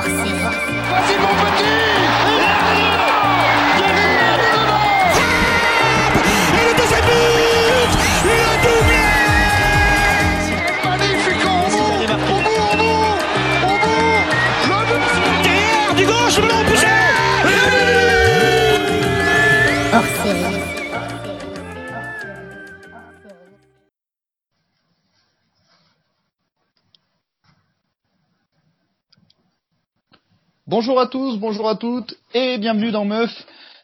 hors série. Petit Bonjour à tous, bonjour à toutes et bienvenue dans Meuf.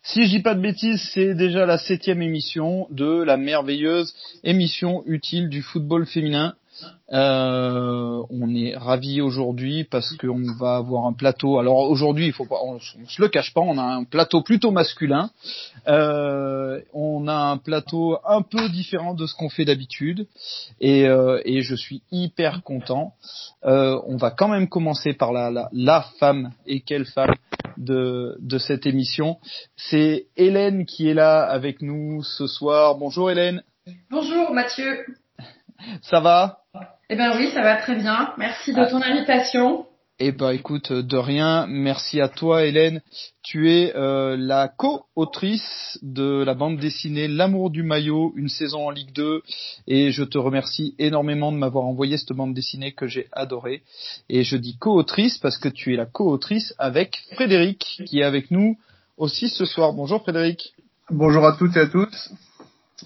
Si je dis pas de bêtises, c'est déjà la septième émission de la merveilleuse émission utile du football féminin. Euh, on est ravis aujourd'hui parce qu'on va avoir un plateau. Alors aujourd'hui, il faut pas, on, on se le cache pas, on a un plateau plutôt masculin. Euh, on a un plateau un peu différent de ce qu'on fait d'habitude et, euh, et je suis hyper content. Euh, on va quand même commencer par la, la, la femme et quelle femme de, de cette émission. C'est Hélène qui est là avec nous ce soir. Bonjour Hélène, Bonjour Mathieu. ça va? Eh ben oui, ça va très bien. Merci de ton invitation. Eh ben écoute, de rien, merci à toi Hélène. Tu es euh, la co-autrice de la bande dessinée L'amour du maillot, une saison en Ligue 2 et je te remercie énormément de m'avoir envoyé cette bande dessinée que j'ai adorée. Et je dis co-autrice parce que tu es la co-autrice avec Frédéric qui est avec nous aussi ce soir. Bonjour Frédéric. Bonjour à toutes et à tous.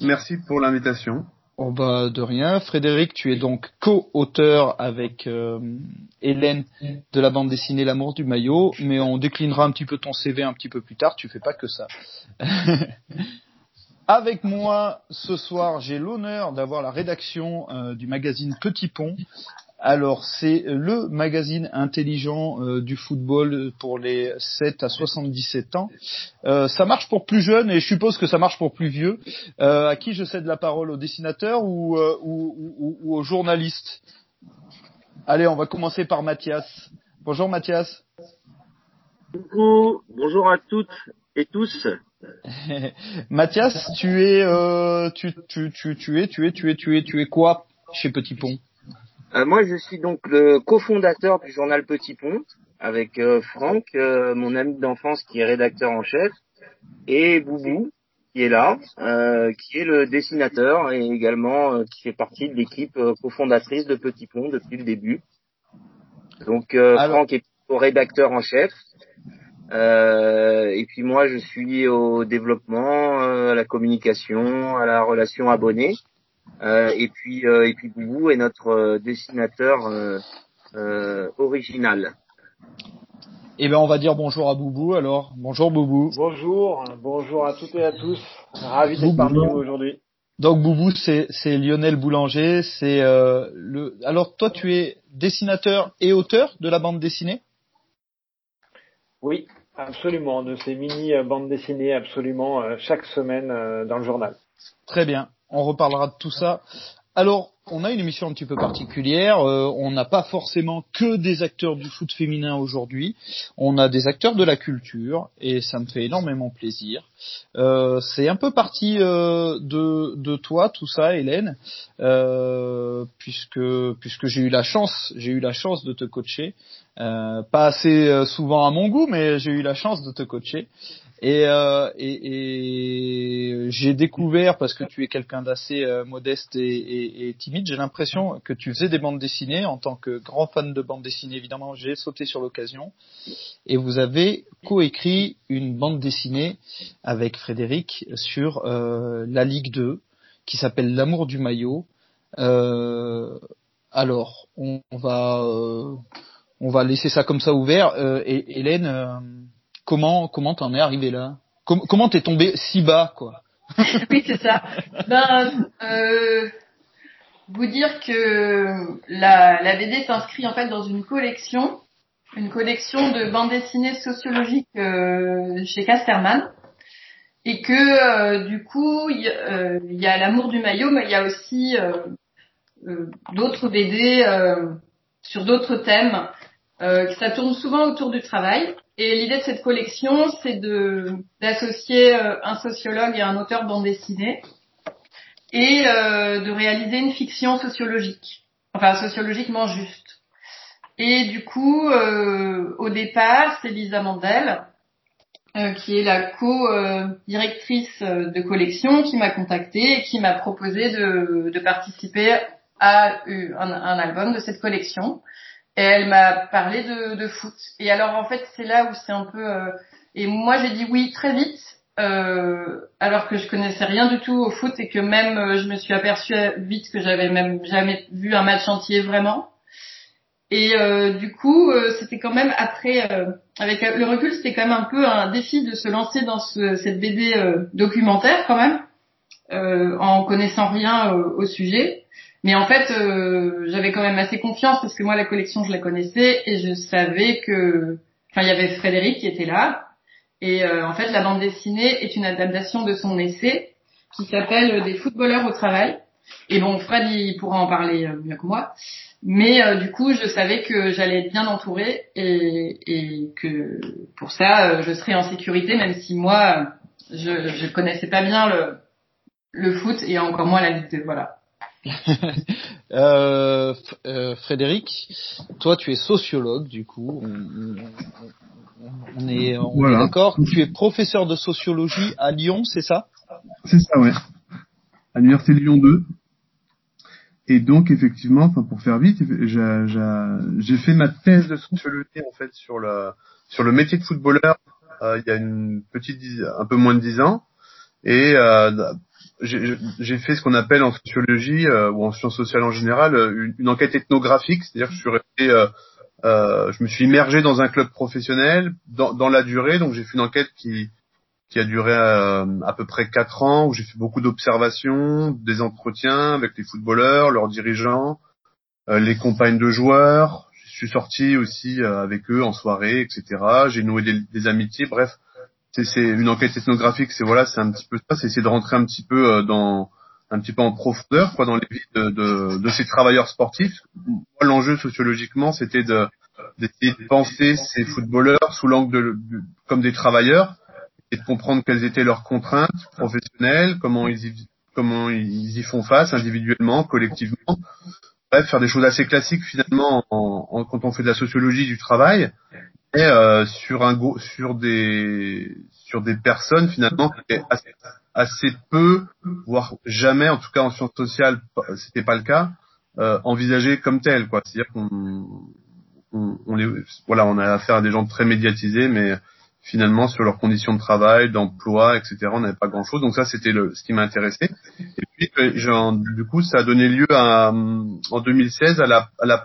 Merci pour l'invitation. Oh bah de rien. Frédéric, tu es donc co-auteur avec euh, Hélène de la bande dessinée L'amour du maillot, mais on déclinera un petit peu ton CV un petit peu plus tard, tu fais pas que ça. avec moi ce soir, j'ai l'honneur d'avoir la rédaction euh, du magazine Petit Pont. Alors c'est le magazine intelligent euh, du football pour les 7 à 77 ans. Euh, ça marche pour plus jeunes et je suppose que ça marche pour plus vieux. Euh, à qui je cède la parole, au dessinateur ou, euh, ou, ou, ou au journaliste? Allez, on va commencer par Mathias. Bonjour Mathias. Coucou, bonjour à toutes et tous. Mathias, tu es, euh, tu, tu, tu, tu es, tu es, tu es, tu es, tu es quoi chez Petit Pont? Euh, moi, je suis donc le cofondateur du journal Petit Pont avec euh, Franck, euh, mon ami d'enfance qui est rédacteur en chef, et Boubou qui est là, euh, qui est le dessinateur et également euh, qui fait partie de l'équipe euh, cofondatrice de Petit Pont depuis le début. Donc euh, Alors- Franck est au rédacteur en chef. Euh, et puis moi, je suis au développement, euh, à la communication, à la relation abonnée. Euh, et puis euh, et puis Boubou est notre euh, dessinateur euh, euh, original. Eh ben, on va dire bonjour à Boubou. Alors, bonjour Boubou. Bonjour, bonjour à toutes et à tous. Ravi d'être parmi vous aujourd'hui. Donc Boubou, c'est c'est Lionel Boulanger. C'est euh, le. Alors toi, tu es dessinateur et auteur de la bande dessinée? Oui, absolument, de ces mini bandes dessinées absolument euh, chaque semaine euh, dans le journal. Très bien. On reparlera de tout ça. Alors, on a une émission un petit peu particulière. Euh, on n'a pas forcément que des acteurs du foot féminin aujourd'hui. On a des acteurs de la culture et ça me fait énormément plaisir. Euh, c'est un peu parti euh, de, toi tout ça, Hélène, puisque puisque j'ai eu la chance, j'ai eu la chance de te coacher. Pas assez souvent à mon goût, mais j'ai eu la chance de te coacher. Et, euh, et, et j'ai découvert, parce que tu es quelqu'un d'assez euh, modeste et, timide, j'ai l'impression que tu faisais des bandes dessinées. En tant que grand fan de bandes dessinées, évidemment, j'ai sauté sur l'occasion. Et vous avez coécrit une bande dessinée avec Frédéric sur euh, la Ligue 2, qui s'appelle L'amour du maillot. Euh, alors, on, on va... on va laisser ça comme ça ouvert. Hélène, comment comment t'en es arrivé là? Com- Comment t'es tombé si bas quoi? Oui, c'est ça. Ben, euh, vous dire que la, la BD s'inscrit en fait dans une collection, une collection de bandes dessinées sociologiques euh, chez Casterman. Et que euh, du coup, il y, a- euh, y a l'amour du maillot, mais il y a aussi d'autres BD sur d'autres thèmes. Euh, ça tourne souvent autour du travail. Et l'idée de cette collection, c'est de d'associer euh, un sociologue et un auteur de bande dessinée et euh, de réaliser une fiction sociologique, enfin sociologiquement juste. Et du coup, euh, au départ, c'est Lisa Mandel, euh, qui est la co-directrice de collection, qui m'a contactée et qui m'a proposé de, de participer à un, un, album de cette collection. Et elle m'a parlé de, foot. Et alors en fait, c'est là où c'est un peu... Euh, et moi, j'ai dit oui très vite, euh, alors que je connaissais rien du tout au foot et que même euh, je me suis aperçue vite que j'avais même jamais vu un match entier vraiment. Et du coup, c'était quand même après, avec le recul, c'était quand même un peu un défi de se lancer dans ce, cette BD documentaire quand même, en connaissant rien au sujet. Mais en fait, j'avais quand même assez confiance parce que moi la collection je la connaissais et je savais que, enfin il y avait Frédéric qui était là et euh, en fait, la bande dessinée est une adaptation de son essai qui s'appelle Des footballeurs au travail. Et bon, Fred, il pourra en parler euh, mieux que moi. Mais euh, du coup, je savais que j'allais être bien entourée et, et, que pour ça, je serais en sécurité, même si moi, je je connaissais pas bien le, le foot et encore moins la Ligue Voilà. euh, Frédéric, toi tu es sociologue du coup. On est, on est d'accord. Tu es professeur de sociologie à Lyon, c'est ça? C'est ça, ouais. À l'université Lyon 2. Et donc effectivement, enfin pour faire vite, j'ai fait ma thèse de sociologie en fait sur le sur le métier de footballeur euh, il y a une petite un peu moins de dix ans. Et euh, j'ai fait ce qu'on appelle en sociologie euh, ou en sciences sociales en général une, une enquête ethnographique, c'est-à-dire que je suis resté euh, euh, je me suis immergé dans un club professionnel dans, dans la durée, donc j'ai fait une enquête qui qui a duré euh, à peu près quatre ans, où j'ai fait beaucoup d'observations, des entretiens avec les footballeurs, leurs dirigeants, euh, les compagnes de joueurs. Je suis sorti aussi avec eux en soirée, etc. J'ai noué des, des, amitiés. Bref, c'est une enquête ethnographique. C'est voilà, c'est un petit peu ça. C'est essayer de rentrer un petit peu dans un petit peu en profondeur quoi dans les vies de, de, de ces travailleurs sportifs. Moi, l'enjeu sociologiquement, c'était de d'essayer de penser ces footballeurs sous l'angle de, comme des travailleurs et de comprendre quelles étaient leurs contraintes professionnelles, comment ils y, comment ils y font face individuellement, collectivement. Bref, faire des choses assez classiques finalement en, en, quand on fait de la sociologie du travail et euh, sur un sur des sur des personnes finalement qui assez, peu, voire jamais, en tout cas en sciences sociales, c'était pas le cas, euh, envisagées comme telles, quoi. C'est-à-dire qu'on on, on, les, voilà, on a affaire à des gens très médiatisés, mais finalement sur leurs conditions de travail, d'emploi, etc. On n'avait pas grand-chose. Donc ça, c'était le, ce qui m'a intéressé. Et puis, euh, du coup, ça a donné lieu à, en 2016 à la, à la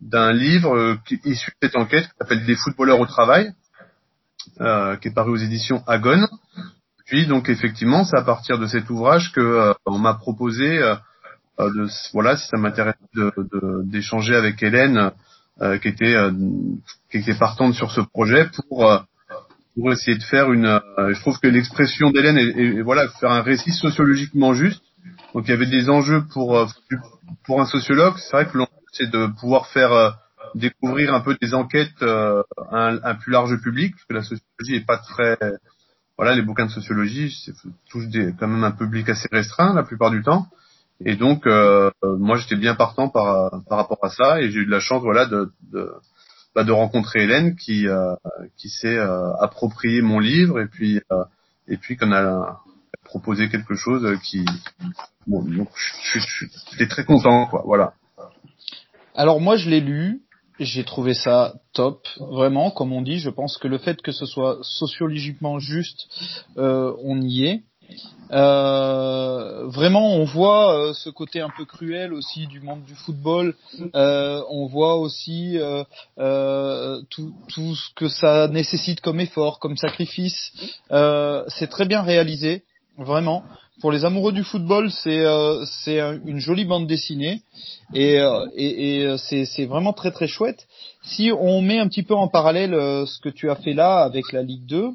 d'un livre euh, qui, issu de cette enquête qui s'appelle Des footballeurs au travail, euh, qui est paru aux éditions Agon. Puis donc effectivement, c'est à partir de cet ouvrage que euh, on m'a proposé euh, de voilà si ça m'intéresse d'échanger de, avec Hélène euh, qui était qui était partante sur ce projet pour pour essayer de faire une je trouve que l'expression d'Hélène est, voilà faire un récit sociologiquement juste donc il y avait des enjeux pour pour un sociologue c'est vrai que c'est de pouvoir faire découvrir un peu des enquêtes à un, un, plus large public parce que la sociologie est pas très voilà, les bouquins de sociologie touchent des, quand même un public assez restreint la plupart du temps. Et donc, euh, moi, j'étais bien partant par, par rapport à ça, et j'ai eu de la chance, voilà, de, de, bah, de rencontrer Hélène qui, euh, qui s'est euh, approprié mon livre, et puis, euh, et puis qu'on a proposé quelque chose qui, bon, donc, j'étais très content, quoi, voilà. Alors moi, je l'ai lu, j'ai trouvé ça top, vraiment, comme on dit. Je pense que le fait que ce soit sociologiquement juste, euh, on y est. Euh, vraiment, on voit euh, ce côté un peu cruel aussi du monde du football. Euh, on voit aussi euh, euh, tout, tout, ce que ça nécessite comme effort, comme sacrifice. c'est très bien réalisé, vraiment pour les amoureux du football, c'est euh, c'est une jolie bande dessinée et, euh, et, euh, c'est vraiment très très chouette. Si on met un petit peu en parallèle ce que tu as fait là avec la Ligue 2,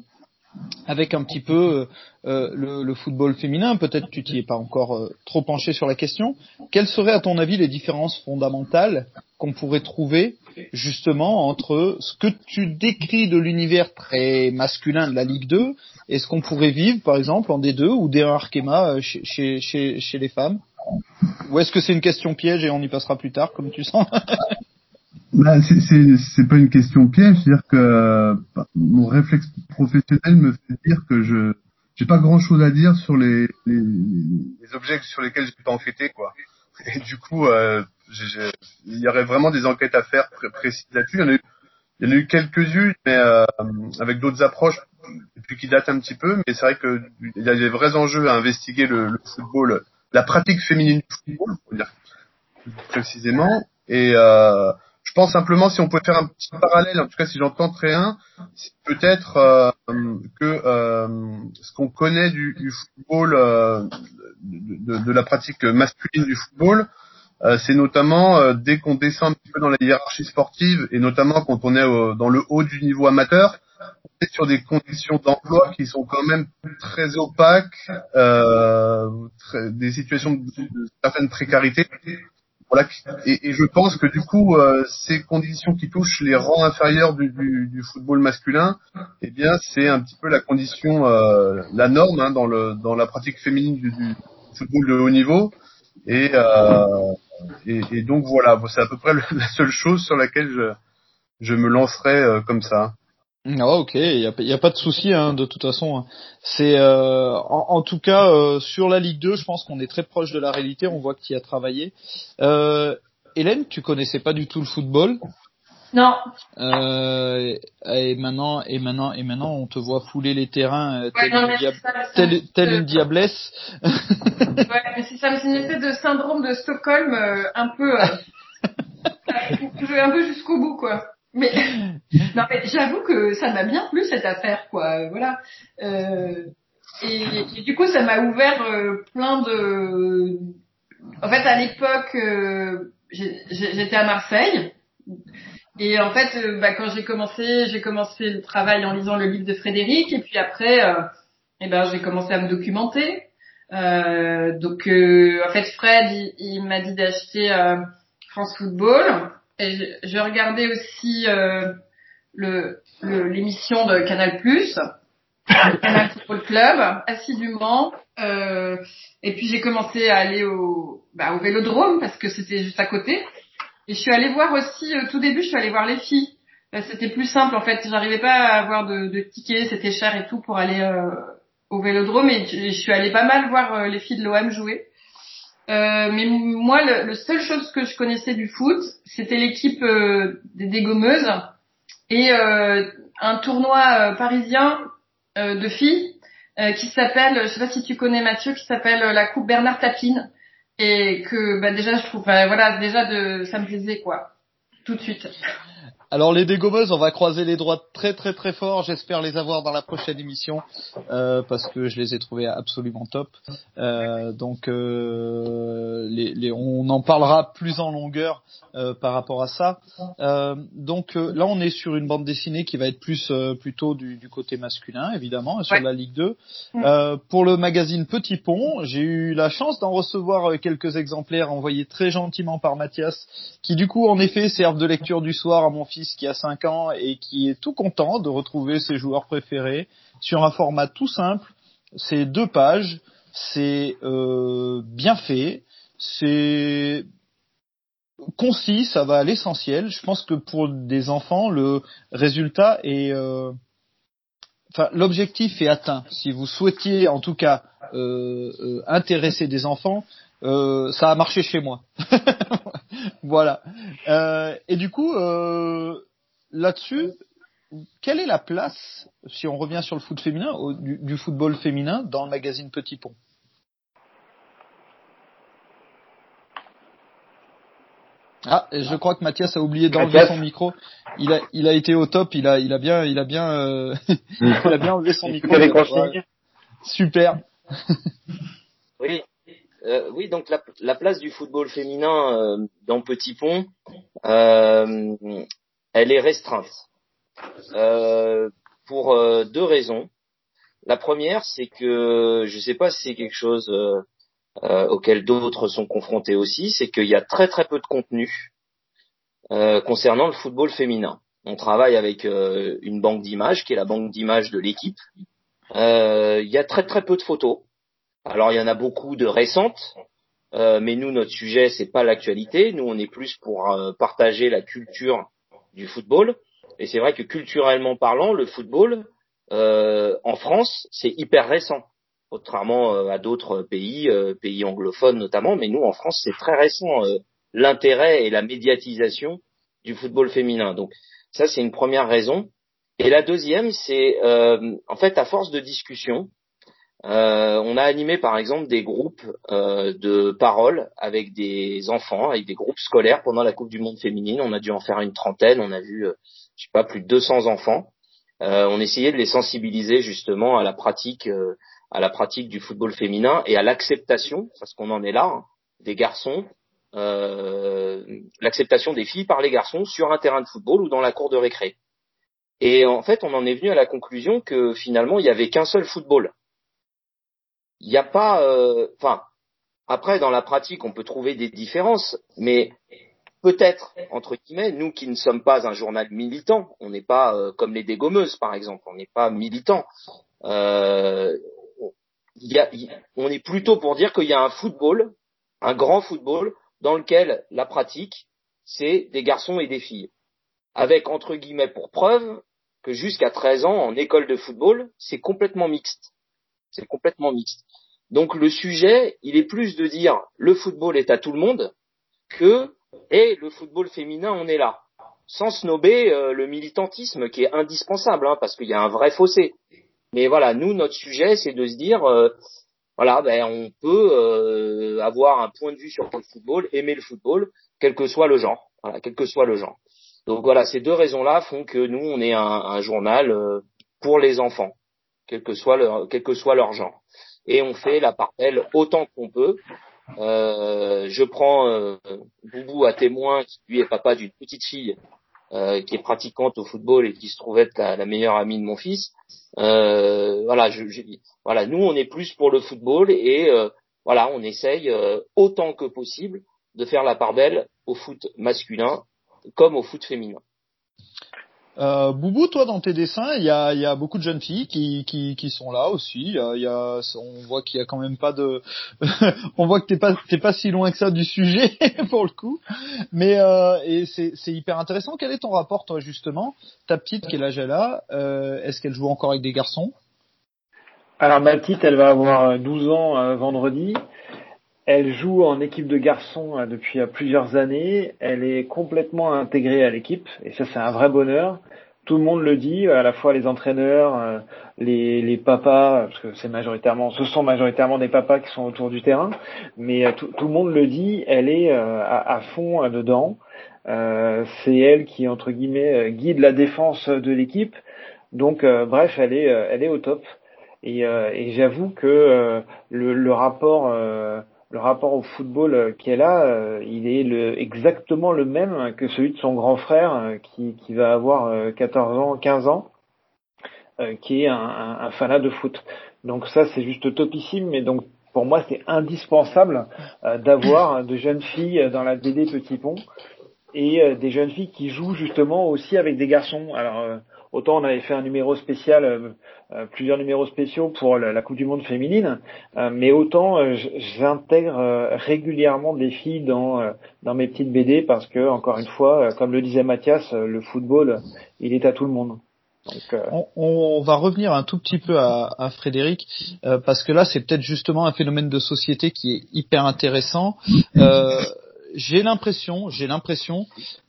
avec un petit peu euh, le, le, football féminin, peut-être tu t'y es pas encore euh, trop penché sur la question, quelles seraient à ton avis les différences fondamentales qu'on pourrait trouver justement entre ce que tu décris de l'univers très masculin de la Ligue 2 et ce qu'on pourrait vivre par exemple en D2 ou D1 Arkema euh, chez, chez, chez, chez les femmes? Ou est-ce que c'est une question piège et on y passera plus tard comme tu sens? Bah, c'est- c'est c'est pas une question piège, c'est-à-dire que bah, mon réflexe professionnel me fait dire que je j'ai pas grand-chose à dire sur les, les, les objets sur lesquels j'ai pas enquêté quoi. Et du coup, euh, il y aurait vraiment des enquêtes à faire pré- précises là-dessus. Il il y en a eu quelques-unes, mais euh, avec d'autres approches, et puis qui datent un petit peu. Mais c'est vrai que il y a des vrais enjeux à investiguer le, le football, la pratique féminine du football, faut dire précisément. Et euh, pense simplement si on peut faire un petit parallèle, en tout cas si j'entends très un, c'est peut-être euh, que euh, ce qu'on connaît du, du football, euh, de, de- de la pratique masculine du football, euh, c'est notamment euh, dès qu'on descend un petit peu dans la hiérarchie sportive et notamment quand on est au- dans le haut du niveau amateur, on est sur des conditions d'emploi qui sont quand même très opaques, euh, des situations de, de certaine. Et, je pense que du coup, euh, ces conditions qui touchent les rangs inférieurs du, du, du football masculin, eh bien, c'est un petit peu la condition, euh, la norme hein, dans le dans la pratique féminine du, du football de haut niveau. Et, euh, et, et donc voilà, c'est à peu près la seule chose sur laquelle je je me lancerai euh, comme ça. Ah, ok, il y a, y a pas de souci hein, de toute façon. hein. C'est euh, en, en tout cas euh, sur la Ligue 2, je pense qu'on est très proche de la réalité. On voit que tu y as travaillé. Euh, Hélène, tu connaissais pas du tout le football? Non, Euh, et maintenant, et maintenant, et maintenant, on te voit fouler les terrains euh, ouais, tel, non, une tel- une diablesse. Ouais, mais c'est ça, c'est une espèce de syndrome de Stockholm euh, un peu, un peu jusqu'au bout, quoi. Mais non, mais j'avoue que ça m'a bien plu cette affaire, quoi. Voilà. Euh, et, du coup, ça m'a ouvert euh, plein de. En fait, à l'époque, euh, j'étais à Marseille. Et en fait, euh, bah, quand j'ai commencé, j'ai commencé le travail en lisant le livre de Frédéric, et puis après, eh ben, j'ai commencé à me documenter. Donc, en fait, Fred, il, m'a dit d'acheter France Football, et je, je regardais aussi euh, le l'émission de Canal+, le Canal Football Club, assidûment. Euh, et puis j'ai commencé à aller au, bah, au Vélodrome parce que c'était juste à côté. Et je suis allée voir aussi, au tout début, je suis allée voir les filles. Euh, C'était plus simple en fait. J'arrivais pas à avoir de, de tickets, c'était cher et tout pour aller euh, au Vélodrome. Et je je suis allée pas mal voir euh, les filles de l'OM jouer. Euh, mais moi, le, le seule chose que je connaissais du foot, c'était l'équipe euh, des dégommeuses et euh, un tournoi euh, parisien euh, de filles qui s'appelle, je sais pas si tu connais Mathieu, qui s'appelle la Coupe Bernard Tapine. Et que bah déjà je trouve, voilà, déjà de, ça me plaisait quoi, tout de suite. Alors les dégommeuses, on va croiser les droits très très très fort. J'espère les avoir dans la prochaine émission euh, parce que je les ai trouvés absolument top. Euh, donc euh, les, les- on en parlera plus en longueur euh, par rapport à ça. Euh, donc euh, là, on est sur une bande dessinée qui va être plus euh, plutôt du, du côté masculin, évidemment, sur Ouais. la Ligue 2. Mm. Euh, pour le magazine Petit Pont, j'ai eu la chance d'en recevoir quelques exemplaires envoyés très gentiment par Mathias qui du coup en effet servent de lecture du soir à mon fils qui a 5 ans et qui est tout content de retrouver ses joueurs préférés sur un format tout simple. C'est deux pages, c'est euh, bien fait, c'est concis, ça va à l'essentiel. Je pense que pour des enfants, le résultat est, euh, enfin l'objectif est atteint. Si vous souhaitiez en tout cas euh, intéresser des enfants, euh, ça a marché chez moi. voilà. Euh, et du coup, euh, là-dessus, quelle est la place, si on revient sur le foot féminin, au- du, du football féminin dans le magazine Petit Pont? Ah, je crois que Mathias a oublié d'enlever son micro. Il a, il a été au top. Il a, il a bien, il a bien, euh, il a bien enlevé son micro. Super. Oui, euh, oui, donc la, la place du football féminin euh, dans Petit Pont, euh, elle est restreinte Euh, pour euh, deux raisons. La première, c'est que je ne sais pas si c'est quelque chose euh, auquel d'autres sont confrontés aussi, c'est qu'il y a très très peu de contenu concernant le football féminin. On travaille avec une banque d'images qui est la banque d'images de l'équipe. Il y a très très peu de photos. Alors il y en a beaucoup de récentes, Euh, mais nous, notre sujet, c'est pas l'actualité. Nous, on est plus pour euh, partager la culture du football. Et c'est vrai que culturellement parlant, le football euh, en France, c'est hyper récent, contrairement à d'autres pays, pays anglophones notamment. Mais nous, en France, c'est très récent l'intérêt et la médiatisation du football féminin. Donc ça, c'est une première raison. Et la deuxième, c'est en fait à force de discussion, euh, on a animé par exemple des groupes euh, de parole avec des enfants, avec des groupes scolaires pendant la Coupe du Monde féminine. On a dû en faire une trentaine. On a vu, euh, je sais pas, plus de 200 enfants. on essayait de les sensibiliser justement à la pratique, à la pratique du football féminin et à l'acceptation, parce qu'on en est là, des garçons, l'acceptation des filles par les garçons sur un terrain de football ou dans la cour de récré. Et en fait, on en est venu à la conclusion que finalement, il y avait qu'un seul football il n'y a pas, euh, enfin, après dans la pratique on peut trouver des différences, mais peut-être entre guillemets nous qui ne sommes pas un journal militant, on n'est pas euh, comme les dégommeuses par exemple, on n'est pas militant. Euh, y a, on est plutôt pour dire qu'il y a un football, un grand football dans lequel la pratique c'est des garçons et des filles, avec entre guillemets pour preuve que jusqu'à 13 ans en école de football c'est complètement mixte c'est complètement mixte. Donc le sujet, il est plus de dire le football est à tout le monde que et le football féminin, on est là. Sans snober euh, le militantisme qui est indispensable, hein, parce qu'il y a un vrai fossé. Mais voilà, nous, notre sujet, c'est de se dire, euh, voilà, ben, on peut euh, avoir un point de vue sur le football, aimer le football, quel que soit le genre. Voilà, quel que soit le genre. Donc voilà, ces deux raisons-là font que nous, on est un, un journal pour les enfants quel que soit leur, quel que soit leur genre. Et on fait la parcelle autant qu'on peut. Euh, je prends euh, Boubou à témoin, qui lui est papa d'une petite fille euh, qui est pratiquante au football et qui se trouve être la, meilleure amie de mon fils. Euh, voilà, je, je, voilà, nous on est plus pour le football et euh, voilà, on essaye autant que possible de faire la part belle au foot masculin comme au foot féminin. Euh, Boubou, toi, dans tes dessins, il y a, y a, beaucoup de jeunes filles qui, qui, qui sont là aussi. Y a, y a, on voit qu'il y a quand même pas de, on voit que t'es pas, t'es pas si loin que ça du sujet pour le coup. Mais euh, et c'est, hyper intéressant. Quel est ton rapport, toi, justement? Ta petite, quel âge elle a? Euh, Est-ce qu'elle joue encore avec des garçons? Alors ma petite, elle va avoir 12 ans euh, vendredi. Elle joue en équipe de garçons euh, depuis euh, plusieurs années. Elle est complètement intégrée à l'équipe et ça c'est un vrai bonheur. Tout le monde le dit, à la fois les entraîneurs, euh, les, les papas, parce que c'est majoritairement, ce sont majoritairement des papas qui sont autour du terrain, mais tout, tout le monde le dit. Elle est à, à fond dedans. c'est elle qui entre guillemets guide la défense de l'équipe. Donc bref, elle est, elle est au top. Et, et j'avoue que le, le, rapport le rapport au football euh, qu'elle a, euh, il est le, exactement le même que celui de son grand frère euh, qui, qui va avoir 14 ans, 15 ans, qui est un, un, fanat de foot. Donc ça, c'est juste topissime, mais donc pour moi, c'est indispensable d'avoir de jeunes filles dans la BD Petit Pont et des jeunes filles qui jouent justement aussi avec des garçons. Alors Autant on avait fait un numéro spécial, euh, euh, plusieurs numéros spéciaux pour la, Coupe du Monde féminine, euh, mais autant j'intègre régulièrement des filles dans mes petites BD parce que encore une fois, comme le disait Mathias, le football, il est à tout le monde. on, va revenir un tout petit peu à Frédéric parce que là c'est peut-être justement un phénomène de société qui est hyper intéressant. j'ai l'impression, j'ai l'impression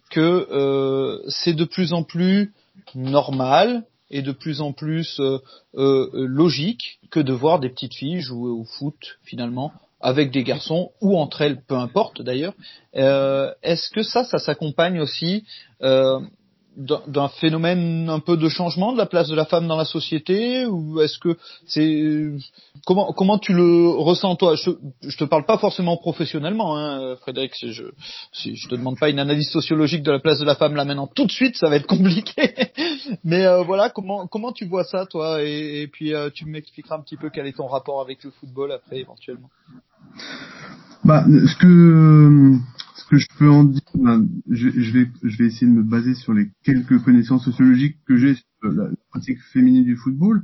que c'est de plus en plus normal et de plus en plus euh, euh, logique que de voir des petites filles jouer au foot finalement avec des garçons ou entre elles, peu importe d'ailleurs. Euh, Est-ce que ça, ça s'accompagne aussi euh, d'un phénomène un peu de changement de la place de la femme dans la société ou est-ce que c'est comment comment tu le ressens toi? Je, je te parle pas forcément professionnellement hein, Frédéric je si je te demande pas une analyse sociologique de la place de la femme là maintenant tout de suite ça va être compliqué. Mais euh, voilà comment comment tu vois ça toi? Et, et puis euh, tu m'expliqueras un petit peu quel est ton rapport avec le football après éventuellement bah ce que ce que je peux en dire, ben, je, vais, je vais essayer de me baser sur les quelques connaissances sociologiques que j'ai sur la pratique féminine du football.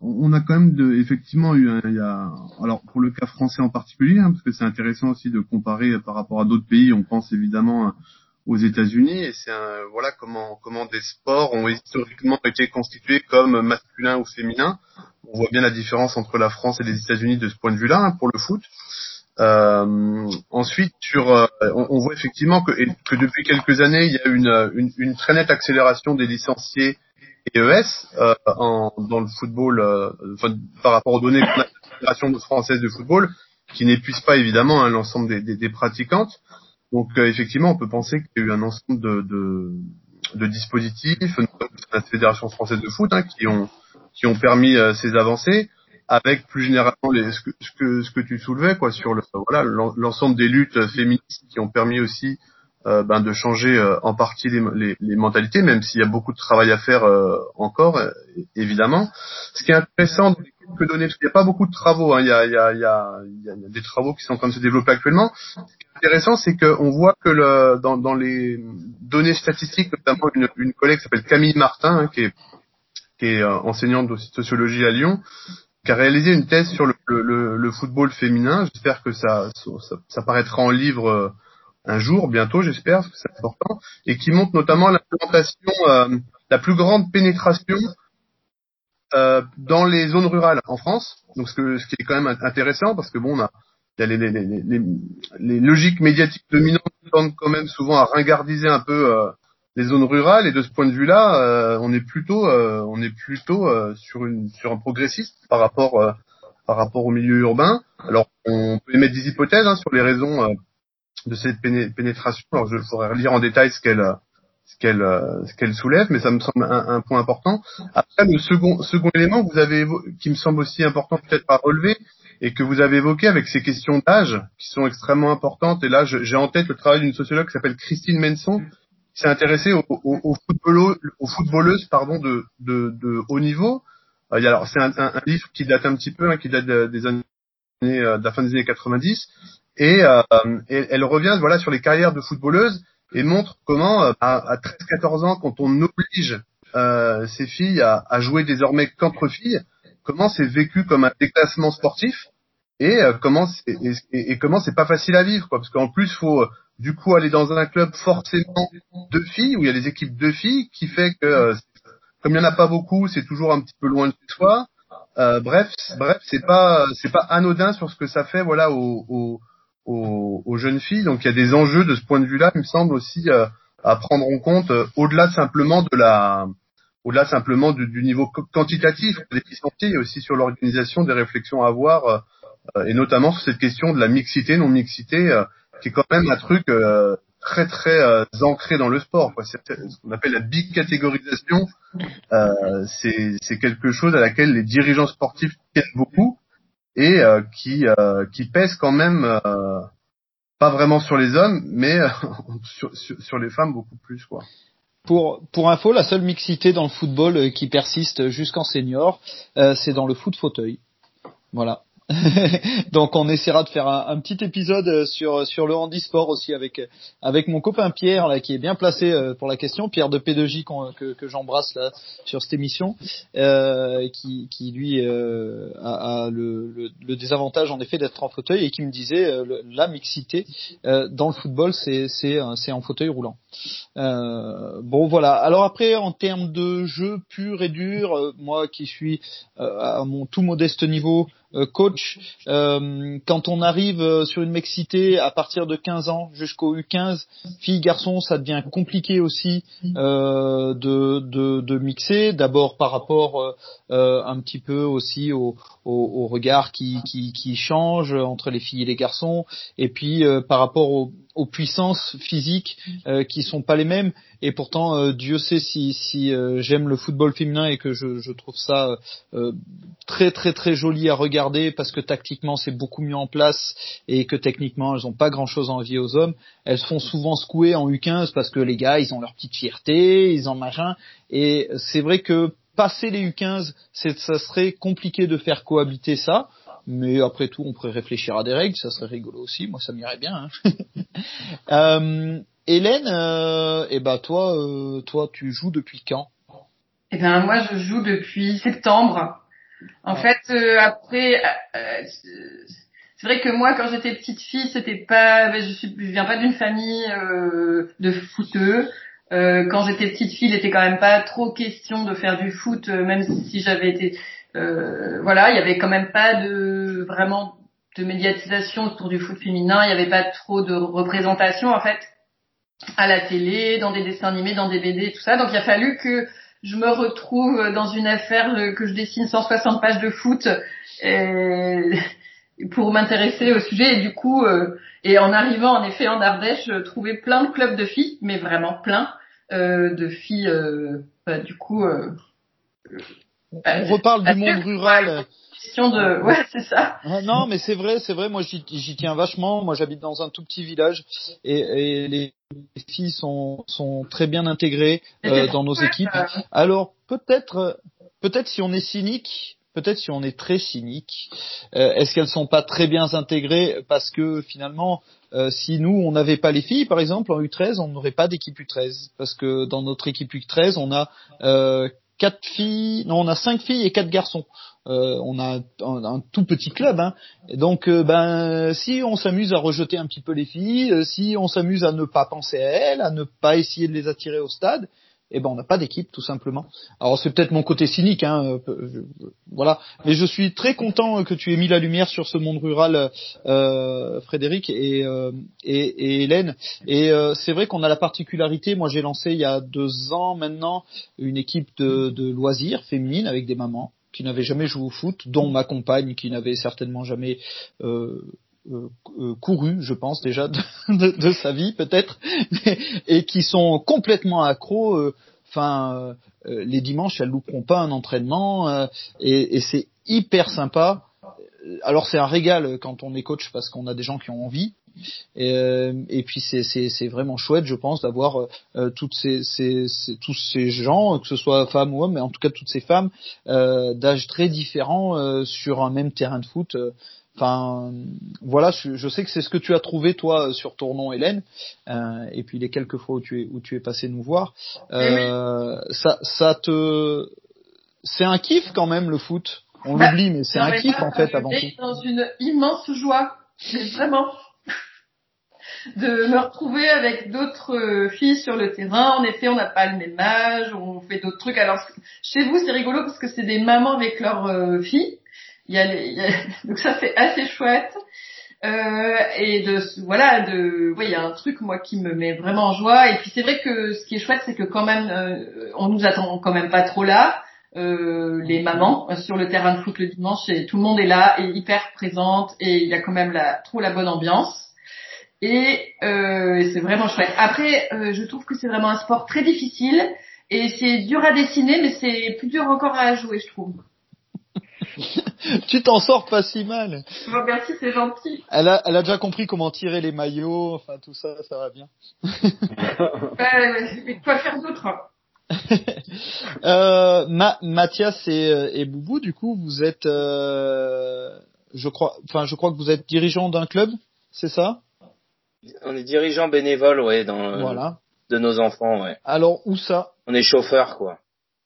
on a quand même de, effectivement eu un, il y a, alors pour le cas français en particulier, hein, parce que c'est intéressant aussi de comparer par rapport à d'autres pays. On pense évidemment aux États-Unis et c'est voilà comment comment des sports ont historiquement été constitués comme masculins ou féminins. On voit bien la différence entre la France et les États-Unis de ce point de vue-là hein, pour le foot. Euh, ensuite, sur, euh, on, voit effectivement que, que depuis quelques années, il y a une, une, une très nette accélération des licenciés ES euh, en, dans le football, euh, par rapport aux données de la Fédération française de football, qui n'épuise pas évidemment hein, l'ensemble des, des, pratiquantes. Donc euh, effectivement, on peut penser qu'il y a eu un ensemble de, de, de dispositifs, notamment la Fédération française de foot, hein, qui ont qui ont permis ces avancées, avec plus généralement ce, que, ce que ce que tu soulevais quoi sur le voilà l'ensemble des luttes féministes qui ont permis aussi euh, ben, de changer euh, en partie les, les, les mentalités, même s'il y a beaucoup de travail à faire euh, encore, évidemment. Ce qui est intéressant que donner, parce qu'il n'y a pas beaucoup de travaux, hein, il, y a, il, y a, il, y a, il y a des travaux qui sont en train de se développer actuellement. Ce qui est intéressant, c'est qu'on voit que le, dans, dans, les données statistiques, notamment une, une collègue qui s'appelle Camille Martin, hein, qui est, qui est enseignante de sociologie à Lyon, qui a réalisé une thèse sur le, le, le football féminin. J'espère que ça, ça, ça, paraîtra en livre un jour, bientôt, j'espère, parce que c'est important, et qui montre notamment l'implémentation, euh, la plus grande pénétration euh, dans les zones rurales en France. Donc, ce, que, ce qui est quand même intéressant, parce que bon, on a, y a les, les, les, les, logiques médiatiques dominantes tendent quand même souvent à ringardiser un peu euh, les zones rurales, et de ce point de vue-là, euh, on est plutôt, euh, plutôt sur un progressiste par rapport au milieu urbain. Alors, on peut émettre des hypothèses hein, sur les raisons de cette pénétration. Alors je pourrais lire en détail ce qu'elle soulève, mais ça me semble un, point important. Après le second élément que vous avez qui me semble aussi important peut-être à relever et que vous avez évoqué avec ces questions d'âge qui sont extrêmement importantes. Et là, j'ai en tête le travail d'une sociologue qui s'appelle Christine Menson, s'est intéressée aux, aux, footballeuses, pardon de, de, de haut niveau. Euh, alors c'est un, un, livre qui date un petit peu, hein, qui date des années euh, de la fin des années 90 euh, et, elle revient voilà sur les carrières de footballeuses et montre comment euh, à, 13-14 ans, quand on oblige euh, ces filles à, à, jouer désormais qu'entre filles, comment c'est vécu comme un déclassement sportif et euh, comment et, et, comment c'est pas facile à vivre quoi parce qu'en plus faut du coup aller dans un club forcément de filles où il y a des équipes de filles qui fait que comme il y en a pas beaucoup c'est toujours un petit peu loin de soi euh, bref bref c'est pas c'est pas anodin sur ce que ça fait voilà au, aux, jeunes filles. Donc il y a des enjeux de ce point de vue-là, il me semble aussi euh, à prendre en compte euh, au-delà simplement de la au-delà simplement du, niveau quantitatif des licenciés, et aussi sur l'organisation des réflexions à avoir, euh, et notamment sur cette question de la mixité, non-mixité, qui est quand même un truc très très ancré dans le sport. Quoi. C'est ce qu'on appelle la bicatégorisation. Euh, c'est quelque chose à laquelle les dirigeants sportifs tiennent beaucoup et euh, qui euh, qui pèse quand même euh, pas vraiment sur les hommes, mais sur, sur, les femmes beaucoup plus quoi. Pour, pour info, la seule mixité dans le football qui persiste jusqu'en senior, c'est dans le foot fauteuil. Voilà. Donc on essaiera de faire un, petit épisode sur sur le handisport aussi avec avec mon copain Pierre là qui est bien placé euh, pour la question, Pierre de P2J que, j'embrasse là sur cette émission, euh, qui qui lui euh, a, le, le, le, désavantage en effet d'être en fauteuil et qui me disait euh, la mixité dans le football c'est c'est c'est en fauteuil roulant. Bon voilà. Alors après en termes de jeu pur et dur, moi qui suis à mon tout modeste niveau euh, coach, euh, quand on arrive euh, sur une mexité à partir de 15 ans jusqu'au U15, filles, garçons, ça devient compliqué aussi de, de, mixer. D'abord par rapport un petit peu aussi au, au, regard qui, qui, qui, change entre les filles et les garçons, et puis par rapport aux, aux puissances physiques qui sont pas les mêmes. Et pourtant, Dieu sait si, si j'aime le football féminin et que je, je trouve ça très très très joli à regarder parce que tactiquement c'est beaucoup mieux en place et que techniquement elles ont pas grand chose à envier aux hommes. Elles se font souvent secouer en U15 parce que les gars ils ont leur petite fierté, ils ont machin. Et c'est vrai que passer les U15, ça serait compliqué de faire cohabiter ça. Mais après tout, on pourrait réfléchir à des règles, ça serait rigolo aussi. Moi, ça m'irait bien. Hein. euh, Hélène, euh, eh ben toi, euh, toi, tu joues depuis quand? Eh ben moi, je joue depuis septembre. En fait, euh, après, euh, c'est vrai que moi, quand j'étais petite fille, c'était pas, ben, je suis, je viens pas d'une famille euh, de footeux. Euh, quand j'étais petite fille, il était quand même pas trop question de faire du foot, euh, même si j'avais été, euh, voilà, il y avait quand même pas de vraiment de médiatisation autour du foot féminin. Il y avait pas trop de représentation en fait à la télé, dans des dessins animés, dans des BD, tout ça. Donc il a fallu que je me retrouve dans une affaire euh, que je dessine 160 pages de foot et pour m'intéresser au sujet et du coup euh, et en arrivant en effet en Ardèche je trouvais plein de clubs de filles mais vraiment plein euh, de filles euh, bah, du coup euh, On reparle du monde rural. question de ouais c'est ça Ah, non, mais c'est vrai, c'est vrai. Moi, j'y j'y tiens vachement. Moi, j'habite dans un tout petit village et, et les filles sont, sont très bien intégrées euh, dans nos équipes. Alors, peut-être, peut-être si on est cynique, peut-être si on est très cynique, euh, est-ce qu'elles sont pas très bien intégrées parce que finalement, euh, si nous on n'avait pas les filles, par exemple en U13, on n'aurait pas d'équipe U13 parce que dans notre équipe U13, on a euh, quatre filles, non, on a cinq filles et quatre garçons. Euh, on a un, tout petit club, hein. Donc euh, ben si on s'amuse à rejeter un petit peu les filles, euh, si on s'amuse à ne pas penser à elles, à ne pas essayer de les attirer au stade, eh ben on n'a pas d'équipe tout simplement. Alors c'est peut-être mon côté cynique, hein, euh, voilà. Mais je suis très content que tu aies mis la lumière sur ce monde rural, euh, Frédéric et, euh, et, Hélène. Et c'est vrai qu'on a la particularité. Moi j'ai lancé il y a deux ans maintenant une équipe de, de loisirs féminines avec des mamans qui n'avaient jamais joué au foot, dont ma compagne qui n'avait certainement jamais euh, couru, je pense déjà de, de- de sa vie peut-être, et qui sont complètement accros. euh, Enfin, euh, les dimanches, elles louperont pas un entraînement, euh, et, et c'est hyper sympa. Euh, Alors c'est un régal quand on est coach parce qu'on a des gens qui ont envie. Et, euh, et puis c'est vraiment chouette, je pense, d'avoir euh, euh, toutes ces, ces, ces- tous ces gens, que ce soit femmes ou hommes, mais en tout cas toutes ces femmes euh, d'âges très différents euh, sur un même terrain de foot. Enfin, voilà, je, je sais que c'est ce que tu as trouvé toi sur Tournon, Hélène, euh, et puis les quelques fois où tu es où tu es passé nous voir. Euh, Ça, ça te, c'est un kiff quand même le foot. On Bah, l'oublie, mais c'est un kiff en fait avant tout. dans une immense joie, vraiment, de me retrouver avec d'autres euh, filles sur le terrain. En effet, on n'a pas le même âge, on fait d'autres trucs. Alors chez vous, c'est rigolo parce que c'est des mamans avec leurs euh, filles. Il y a, les- y a- donc ça c'est assez chouette. Euh, et de voilà de oui il y a un truc moi qui me met vraiment en joie. Et puis c'est vrai que ce qui est chouette c'est que quand même euh, on nous attend quand même pas trop là. Euh, les mamans euh, sur le terrain de foot le dimanche et tout le monde est là et hyper présente et il y a quand même la trop la bonne ambiance. Et euh, c'est vraiment chouette. Après euh, je trouve que c'est vraiment un sport très difficile et c'est dur à dessiner mais c'est plus dur encore à jouer je trouve tu t'en sors pas si mal. Bon, merci c'est gentil Elle a, elle a déjà compris comment tirer les maillots, enfin tout ça, ça va bien. euh, mais quoi faire d'autre Euh, Ma- Mathias et, euh, et Boubou, du coup, vous êtes, euh, je crois, enfin, je crois que vous êtes dirigeant d'un club, c'est ça? On est dirigeant bénévole, ouais, dans, Voilà. de nos enfants, ouais. Alors où ça? On est chauffeur, quoi.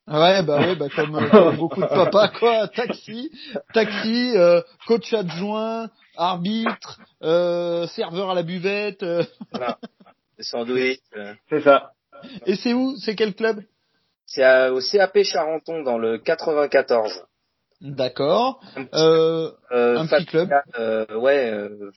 Ouais, bah ouais, bah comme, euh, comme beaucoup de papas, quoi. Taxi, taxi, euh, coach adjoint, arbitre, euh, serveur à la buvette. euh. Voilà. Sandwich. euh. C'est ça. Et c'est où? C'est quel club? C'est au CAP Charenton, dans le 94. D'accord. Un petit, Euh, euh, un petit club. euh, ouais, euh,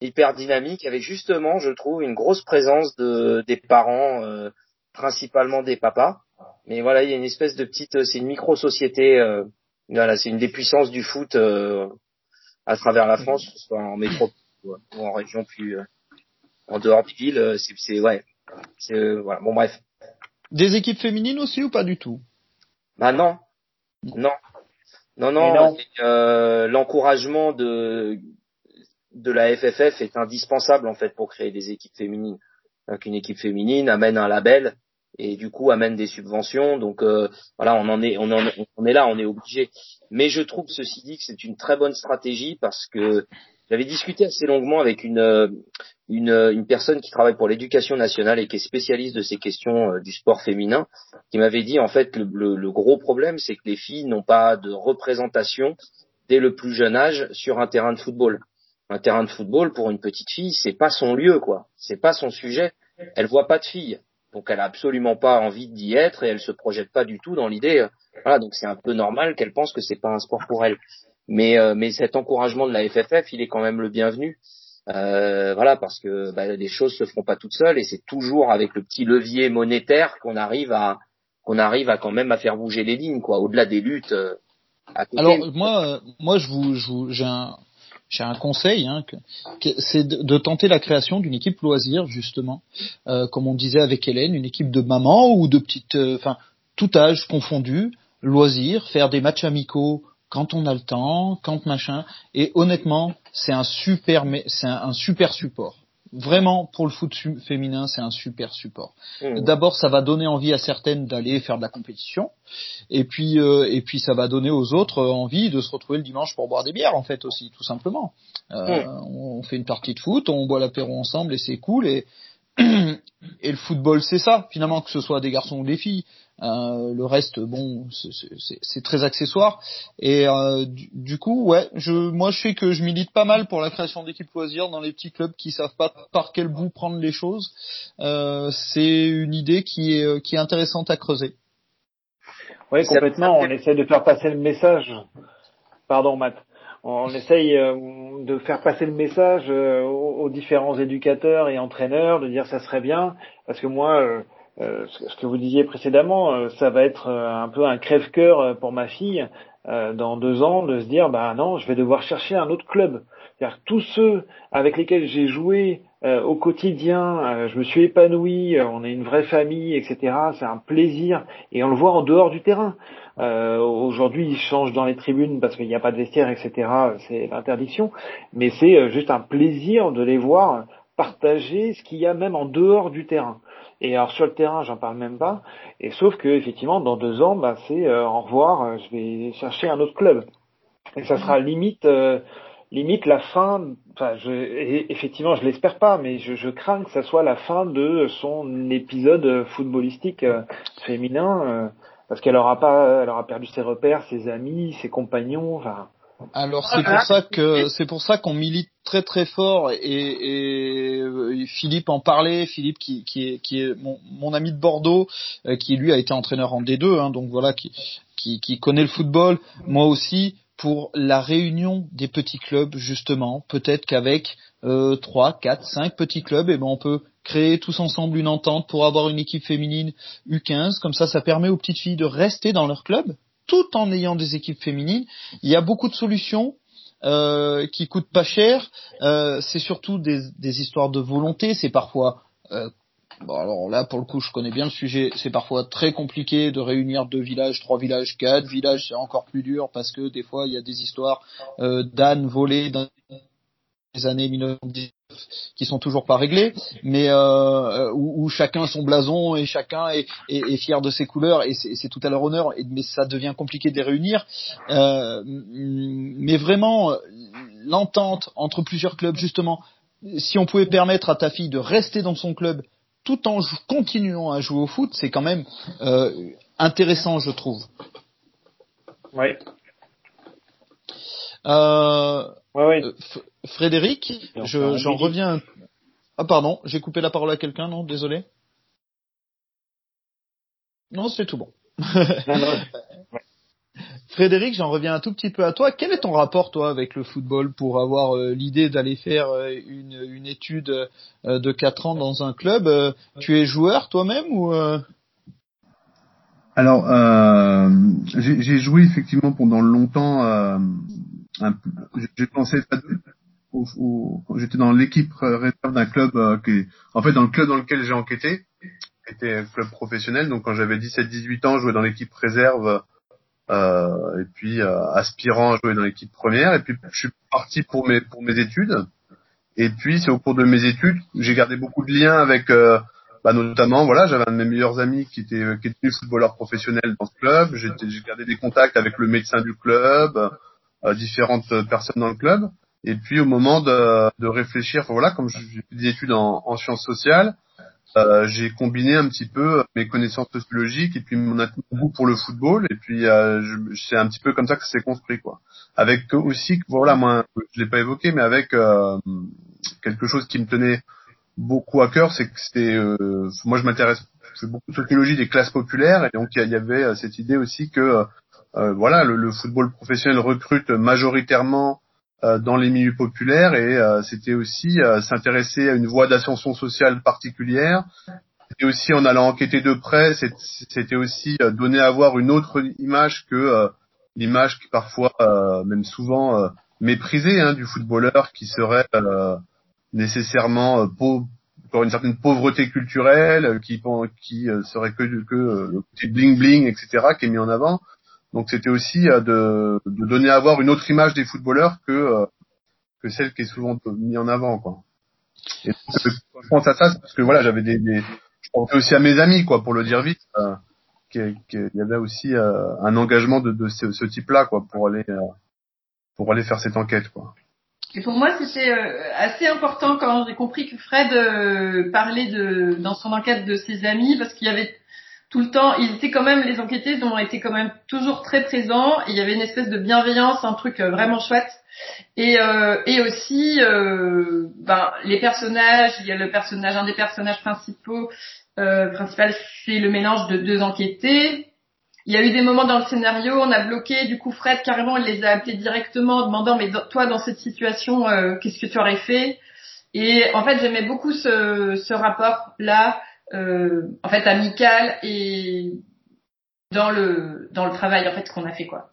hyper dynamique, avec justement, je trouve, une grosse présence de des parents, euh, principalement des papas. Mais voilà, il y a une espèce de petite, euh, c'est une micro-société. euh, voilà, c'est une des puissances du foot euh, à travers la France, que ce soit en métropole ou ou en région plus, euh, en dehors des villes. euh, C'est, c'est ouais, c'est euh, voilà. Bon bref. Des équipes féminines aussi ou pas du tout? Bah non, non, non, non. Euh, L'encouragement de de la FFF est indispensable en fait pour créer des équipes féminines. Donc une équipe féminine amène un label et du coup amène des subventions. Donc euh, voilà, on en est, on en, on est là, on est obligé. Mais je trouve ceci dit que c'est une très bonne stratégie parce que j'avais discuté assez longuement avec une, euh, une, euh, une personne qui travaille pour l'éducation nationale et qui est spécialiste de ces questions euh, du sport féminin, qui m'avait dit en fait le, le, gros problème c'est que les filles n'ont pas de représentation dès le plus jeune âge sur un terrain de football. Un terrain de football pour une petite fille, c'est pas son lieu quoi, c'est pas son sujet. Elle voit pas de filles, donc elle a absolument pas envie d'y être et elle se projette pas du tout dans l'idée. Voilà, donc c'est un peu normal qu'elle pense que c'est pas un sport pour elle. Mais mais cet encouragement de la FFF, il est quand même le bienvenu. Euh, voilà, parce que bah, les choses se font pas toutes seules et c'est toujours avec le petit levier monétaire qu'on arrive à qu'on arrive à quand même à faire bouger les lignes, quoi, au-delà des luttes. Euh, Alors moi, euh, moi, je vous, je vous j'ai un j'ai un conseil, hein, c'est de, tenter la création d'une équipe loisir justement, euh, comme on disait avec Hélène, une équipe de mamans ou de petites, enfin tout âge confondu, loisir, faire des matchs amicaux quand on a le temps, quand machin. Et honnêtement, c'est un super, c'est un, super support. Vraiment, pour le foot féminin, c'est un super support. Mmh. D'abord, ça va donner envie à certaines d'aller faire de la compétition, et puis, euh, et puis, ça va donner aux autres envie de se retrouver le dimanche pour boire des bières, en fait aussi, tout simplement. Euh, mmh. On fait une partie de foot, on boit l'apéro ensemble, et c'est cool. Et, et le football, c'est ça, finalement, que ce soit des garçons ou des filles. Euh, le reste, bon, c'est très accessoire. Et euh, du, coup, ouais, je, moi, je sais que je milite pas mal pour la création d'équipes loisirs dans les petits clubs qui savent pas par quel bout prendre les choses. Euh, c'est une idée qui est, qui est intéressante à creuser. Oui, complètement. On essaie de faire passer le message. Pardon, Matt. On essaye de faire passer le message aux différents éducateurs et entraîneurs, de dire ça serait bien, parce que moi, euh, ce que vous disiez précédemment, euh, ça va être euh, un peu un crève-cœur pour ma fille dans deux ans de se dire bah non, je vais devoir chercher un autre club. cest tous ceux avec lesquels j'ai joué au quotidien, je me suis épanoui, on est une vraie famille, etc. C'est un plaisir et on le voit en dehors du terrain. Aujourd'hui, ils changent dans les tribunes parce qu'il n'y a pas de vestiaire, etc. C'est l'interdiction, mais c'est juste un plaisir de les voir partager ce qu'il y a même en dehors du terrain. Et alors sur le terrain, j'en parle même pas. Et sauf que effectivement, dans deux ans, bah, c'est euh, au revoir. Euh, je vais chercher un autre club. Et ça sera limite, euh, limite la fin. Enfin, je, effectivement, je l'espère pas, mais je, je, crains que ça soit la fin de son épisode footballistique féminin, parce qu'elle aura pas, elle aura perdu ses repères, ses amis, ses compagnons. Enfin, alors c'est pour ça que c'est pour ça qu'on milite très très fort et, et, Philippe en parlait, Philippe qui, qui est, qui est mon, mon, ami de Bordeaux, euh, qui lui a été entraîneur en D2, hein, donc voilà, qui, qui, qui, connaît le football, moi aussi pour la réunion des petits clubs justement, peut-être qu'avec euh, 3, 4, 5 petits clubs, et eh ben on peut créer tous ensemble une entente pour avoir une équipe féminine U15, comme ça ça permet aux petites filles de rester dans leur club tout en ayant des équipes féminines. Il y a beaucoup de solutions. Euh, qui coûtent pas cher. Euh, c'est surtout des, des, histoires de volonté. C'est parfois euh, Bon alors là pour le coup je connais bien le sujet, c'est parfois très compliqué de réunir deux villages, trois villages, quatre villages, c'est encore plus dur parce que des fois il y a des histoires euh, d'ânes volés dans les années 1910 qui sont toujours pas réglés, mais euh, où, chacun son blason et chacun est, est, fier de ses couleurs et c'est tout à leur honneur. Et, mais ça devient compliqué de les réunir. Euh, mais vraiment, l'entente entre plusieurs clubs, justement, si on pouvait permettre à ta fille de rester dans son club tout en continuant à jouer au foot, c'est quand même euh, intéressant, je trouve. Oui. Euh, ouais, euh, Frédéric, j'en reviens. Ah pardon, j'ai coupé la parole à quelqu'un, non Désolé. Non, c'est tout bon. Frédéric, j'en reviens un tout petit peu à toi. Quel est ton rapport, toi, avec le football pour avoir euh, l'idée d'aller faire euh, une, une, étude euh, de 4 ans dans un club Tu es joueur toi-même ou Alors, j'ai joué effectivement pendant longtemps. J'ai pensé j'étais dans l'équipe réserve d'un club euh, qui, en fait, dans le club dans lequel j'ai enquêté, était un club professionnel. Donc, quand j'avais 17-18 ans, je jouais dans l'équipe réserve, euh, et puis euh, aspirant à jouer dans l'équipe première. Et puis, je suis parti pour mes pour mes études. Et puis, c'est au cours de mes études, j'ai gardé beaucoup de liens avec, euh, bah, notamment, voilà, j'avais un de mes meilleurs amis qui était qui était footballeur professionnel dans ce club. J'ai gardé des contacts avec le médecin du club, différentes personnes dans le club. Et puis au moment de, de réfléchir, voilà, comme j'ai fait des études en, en sciences sociales, euh, j'ai combiné un petit peu mes connaissances sociologiques et puis mon goût pour le football et puis euh, c'est un petit peu comme ça que ça s'est construit quoi. Avec aussi voilà moi je l'ai pas évoqué mais avec euh, quelque chose qui me tenait beaucoup à cœur c'est que c'était euh, moi je m'intéresse je fais beaucoup de sociologie des classes populaires et donc il y, avait euh, cette idée aussi que voilà le, football professionnel recrute majoritairement euh, dans les milieux populaires et euh, c'était aussi euh, s'intéresser à une voie d'ascension sociale particulière. Et aussi en allant enquêter de près, c'était aussi donner à voir une autre image que l'image qui parfois, même souvent méprisée hein, du footballeur qui serait nécessairement pauvre, une certaine pauvreté culturelle, qui, serait que, que le côté bling bling, etc., qui est mis en avant. Donc c'était aussi euh, de, de, donner à voir une autre image des footballeurs que euh, que celle qui est souvent mise en avant quoi. Et je pense à ça parce que voilà j'avais des, des, je pensais aussi à mes amis quoi pour le dire vite euh, qu'il y avait aussi euh, un engagement de, de ce, ce type-là quoi pour aller pour aller faire cette enquête quoi. Et pour moi, c'était assez important quand j'ai compris que Fred parlait de, dans son enquête de ses amis, parce qu'il y avait tout le temps, ils étaient quand même, les enquêtés ont été quand même toujours très présents. il y avait une espèce de bienveillance, un truc euh, vraiment chouette. Et, euh, et aussi, euh, ben, les personnages, il y a le personnage, un des personnages principaux, euh, principal, c'est le mélange de deux enquêtés. Il y a eu des moments dans le scénario, on a bloqué, du coup Fred carrément, il les a appelés directement, demandant mais toi dans cette situation, euh, qu'est-ce que tu aurais fait? Et en fait, j'aimais beaucoup ce, ce rapport là euh, en fait amical et dans le dans le travail en fait qu'on a fait quoi.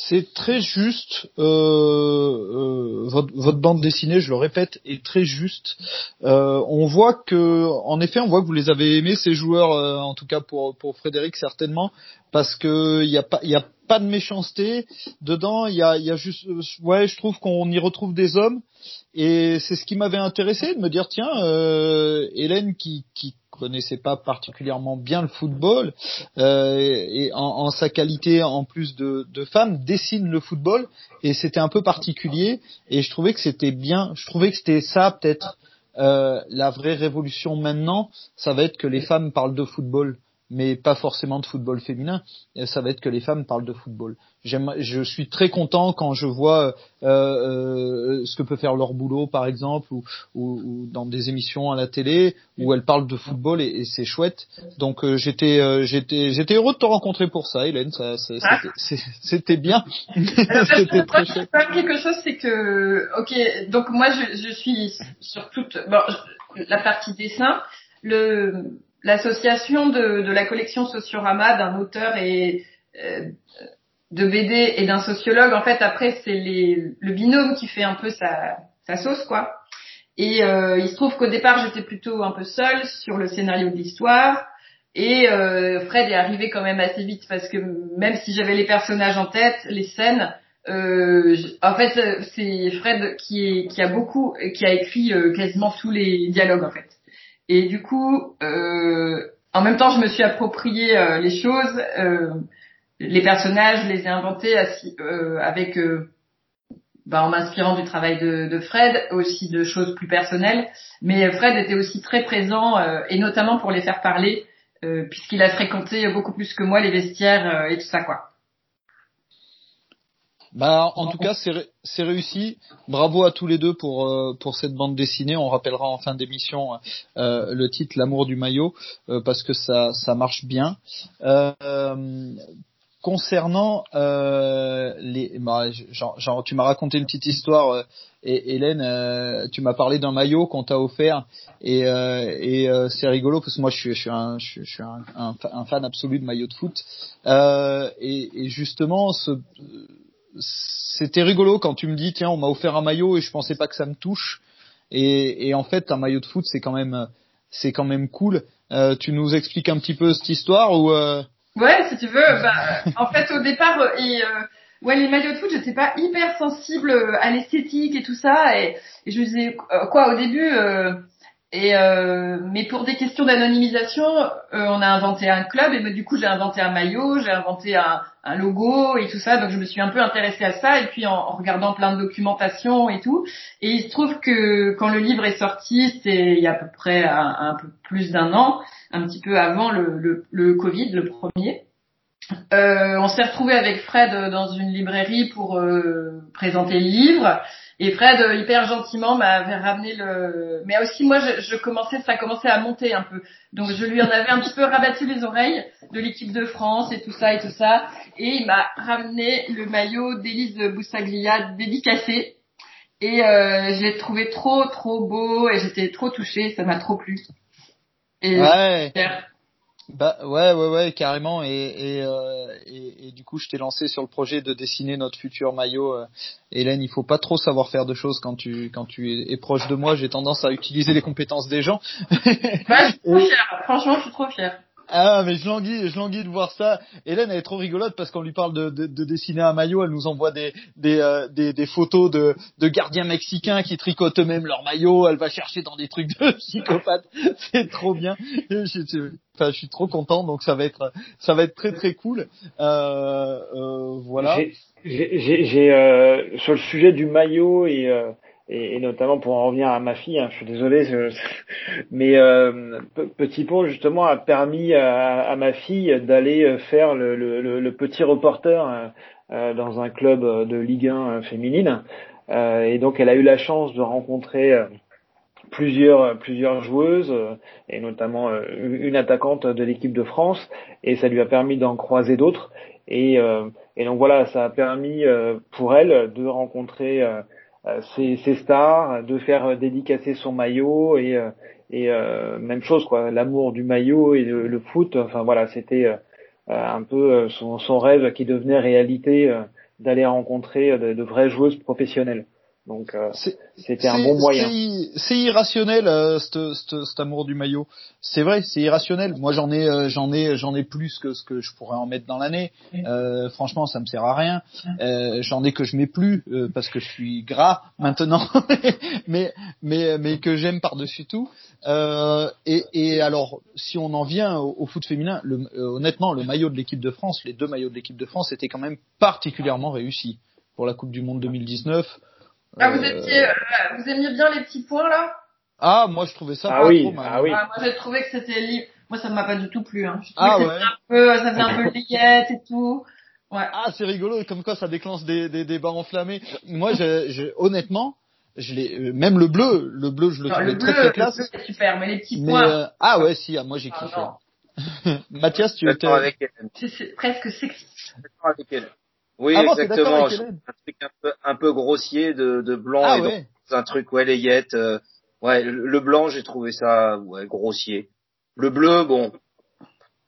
C'est très juste. Euh, euh, votre, bande dessinée, je le répète, est très juste. Euh, on voit que, en effet, on voit que vous les avez aimés ces joueurs, euh, en tout cas pour pour Frédéric certainement, parce que il y a pas il y a pas de méchanceté dedans. Il y a y a juste, ouais, je trouve qu'on y retrouve des hommes et c'est ce qui m'avait intéressé de me dire tiens, euh, Hélène qui, qui connaissait pas particulièrement bien le football euh, et en, en, sa qualité en plus de, de femme dessine le football et c'était un peu particulier et je trouvais que c'était bien. Je trouvais que c'était ça peut-être euh, la vraie révolution maintenant, ça va être que les femmes parlent de football mais pas forcément de football féminin. Ça va être que les femmes parlent de football. Je suis très content quand je vois euh, euh, ce que peut faire leur boulot, par exemple, ou, ou, ou, dans des émissions à la télé où elles parlent de football et, et c'est chouette. Donc euh, j'étais euh, j'étais j'étais heureux de te rencontrer pour ça, Hélène. Ça, ah. c'était bien. c'était très chouette. quelque chose, c'est que ok, donc moi je, je suis sur toute bon, la partie dessin. Le l'association de, de, la collection Sociorama d'un auteur et euh, de BD et d'un sociologue, en fait, après, c'est le binôme qui fait un peu sa, sa sauce, quoi. Et euh, il se trouve qu'au départ, j'étais plutôt un peu seule sur le scénario de l'histoire. Et euh, Fred est arrivé quand même assez vite parce que même si j'avais les personnages en tête, les scènes, euh, en fait, c'est Fred qui, est, qui a beaucoup, qui a écrit euh, quasiment tous les dialogues en fait. Et du coup, euh, en même temps, je me suis approprié euh, les choses, euh, les personnages, je les ai inventés euh, avec, euh, bah, en m'inspirant du travail de, de, Fred, aussi de choses plus personnelles. Mais Fred était aussi très présent, et notamment pour les faire parler, puisqu'il a fréquenté beaucoup plus que moi les vestiaires et tout ça, quoi. Bah, en tout cas, c'est réussi. Bravo à tous les deux pour euh, pour cette bande dessinée. On rappellera en fin d'émission euh, le titre "L'amour du maillot" euh, parce que ça ça marche bien. concernant les, bah, genre, tu m'as raconté une petite histoire. et Hélène, tu m'as parlé d'un maillot qu'on t'a offert et, et c'est rigolo parce que moi je suis, je suis, un, je suis un, un, fan absolu de maillot de foot et, et justement ce c'était rigolo quand tu me dis tiens on m'a offert un maillot et je pensais pas que ça me touche et, en fait un maillot de foot c'est quand même c'est quand même cool. Euh, tu nous expliques un petit peu cette histoire ou euh... Ouais si tu veux. Bah, en fait au départ euh, ouais les maillots de foot j'étais pas hyper sensible à l'esthétique et tout ça et, et je me disais quoi au début Et euh, mais pour des questions d'anonymisation, euh, on a inventé un club et du coup j'ai inventé un maillot, j'ai inventé un, un, logo et tout ça. Donc je me suis un peu intéressée à ça et puis en, en, regardant plein de documentation et tout. Et il se trouve que quand le livre est sorti, c'est il y a à peu près un, peu plus d'un an, un petit peu avant le, le, le Covid, le premier. Euh, on s'est retrouvé avec Fred dans une librairie pour euh, présenter le livre et Fred, euh, hyper gentiment, m'avait ramené le. Mais aussi moi, je, je, commençais, ça commençait à monter un peu. Donc je lui en avais un petit peu rabattu les oreilles de l'équipe de France et tout ça et tout ça. Et il m'a ramené le maillot d'Élise Boussaglia dédicacé. Et euh, je l'ai trouvé trop trop beau et j'étais trop touchée, ça m'a trop plu. Et ouais. Bah ouais ouais ouais carrément et et, euh, et, et du coup je t'ai lancé sur le projet de dessiner notre futur maillot. Euh, Hélène, il faut pas trop savoir faire de choses quand tu quand tu es, proche de moi. J'ai tendance à utiliser les compétences des gens. ouais, je suis trop fière. Franchement, je suis trop fière. Ah mais je languis, je languis de voir ça. Hélène elle est trop rigolote parce qu'on lui parle de, de, de, dessiner un maillot, elle nous envoie des des, euh, des, photos de, gardiens mexicains qui tricotent eux-mêmes leur maillot. Elle va chercher dans des trucs de psychopathe. C'est trop bien. Je, je, enfin, je suis trop content donc ça va être ça va être très très cool. Euh, euh, voilà. J'ai euh, sur le sujet du maillot et euh, et, et, notamment pour en revenir à ma fille, hein, je suis désolé, mais euh, Petit Pont justement a permis à, à ma fille d'aller euh, faire le, le, le, petit reporter euh, euh dans un club de Ligue 1 euh, féminine, euh, et donc elle a eu la chance de rencontrer plusieurs plusieurs joueuses et notamment une attaquante de l'équipe de France, et ça lui a permis d'en croiser d'autres, et, et donc voilà, ça a permis pour elle de rencontrer ses, euh, stars, de faire dédicacer son maillot et, euh, euh, même chose quoi, l'amour du maillot et le, foot. Enfin voilà, c'était un peu son, son, rêve qui devenait réalité d'aller rencontrer de, de vraies joueuses professionnelles. Donc euh, c'était un bon moyen. C'est irrationnel euh, cet amour du maillot. C'est vrai, c'est irrationnel. Moi j'en ai euh, j'en ai j'en ai plus que ce que je pourrais en mettre dans l'année. Euh, franchement ça me sert à rien. Euh, j'en ai que je mets plus parce que je suis gras maintenant, mais mais mais que j'aime par dessus tout. et, et alors si on en vient au, au foot féminin, le, honnêtement le maillot de l'équipe de France, les deux maillots de l'équipe de France étaient quand même particulièrement réussis pour la Coupe du Monde 2019. Ah, vous étiez, euh, vous aimiez bien les petits points là? Ah, moi je trouvais ça ah pas oui, trop mal. Ah oui. Ah, moi j'ai trouvé que c'était Moi ça m'a pas du tout plu. Hein. Je ah que ouais. Un peu, ça faisait un peu layette et tout. Ouais. Ah c'est rigolo, comme quoi ça déclenche des des débats enflammés. Moi, je, je, honnêtement, je l'ai, euh, même le bleu, le bleu, je le trouvais très très classe. Le bleu, super, mais les petits points. Euh, ah ouais, si, ah, moi j'ai kiffé. Mathias, tu étais. avec C'est presque sexy. avec elle. Oui, ah bon, exactement. Un truc un peu, un peu grossier de, de blanc ah, et ouais. donc, un truc ouais layette. Euh, ouais, le blanc j'ai trouvé ça ouais grossier. Le bleu bon,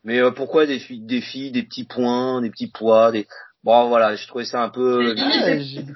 mais euh, pourquoi des filles, des filles, des petits points, des petits pois, des bon voilà, j'ai trouvé ça un peu.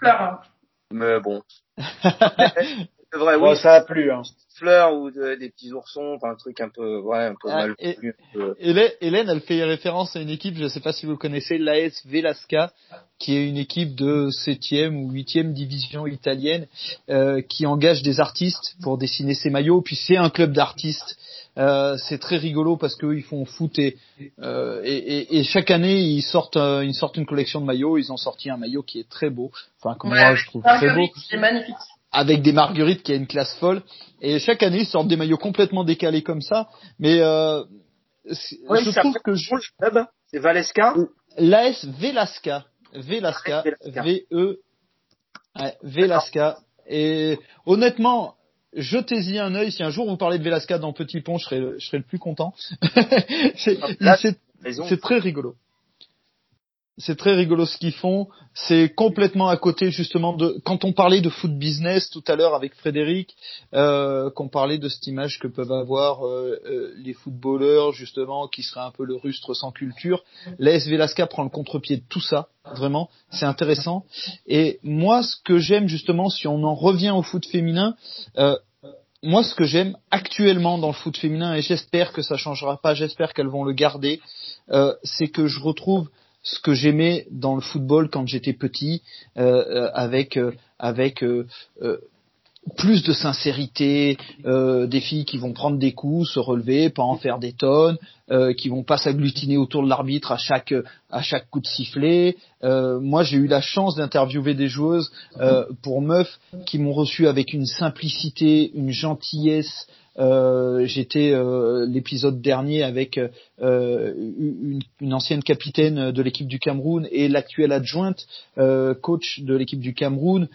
Ah, mais bon. C'est vrai, oui. ça a plu. Hein fleurs ou de, des petits oursons, enfin un truc un peu, ouais, un peu ah, mal et, plus. Peu... Hélène, elle fait référence à une équipe, je ne sais pas si vous connaissez, l'AS Velasca, qui est une équipe de septième ou huitième division italienne, euh, qui engage des artistes pour dessiner ses maillots. Puis c'est un club d'artistes. Euh, c'est très rigolo parce qu'ils font foot et, euh, et, et, et, chaque année ils sortent euh, ils sortent une collection de maillots. Ils ont sorti un maillot qui est très beau, enfin comme ouais, moi je trouve très beau. C'est magnifique avec des marguerites qui a une classe folle. Et chaque année, ils sortent des maillots complètement décalés comme ça. Mais euh, ouais, je trouve que je... c'est Valesca. L'AS Velasca, Velasca, V E Velasca. Et honnêtement, jetez-y un œil. Si un jour vous parlez de Velasca dans Petit Pont, je serai, je serai le plus content. c'est très rigolo c'est très rigolo ce qu'ils font. C'est complètement à côté justement de quand on parlait de foot business tout à l'heure avec Frédéric, euh, qu'on parlait de cette image que peuvent avoir euh, euh, les footballeurs justement qui seraient un peu le rustre sans culture. L'AS Velasca prend le contre-pied de tout ça, vraiment. C'est intéressant. Et moi, ce que j'aime justement, si on en revient au foot féminin. Euh, moi, ce que j'aime actuellement dans le foot féminin, et j'espère que ça changera pas, j'espère qu'elles vont le garder, c'est que je retrouve ce que j'aimais dans le football quand j'étais petit, euh, euh avec euh, avec plus de sincérité, des filles qui vont prendre des coups, se relever, pas en faire des tonnes, euh, qui vont pas s'agglutiner autour de l'arbitre à chaque à chaque coup de sifflet. Moi, j'ai eu la chance d'interviewer des joueuses pour meufs qui m'ont reçu avec une simplicité, une gentillesse. Euh, J'étais euh, l'épisode dernier avec euh, une, une, ancienne capitaine de l'équipe du Cameroun et l'actuelle adjointe coach de l'équipe du Cameroun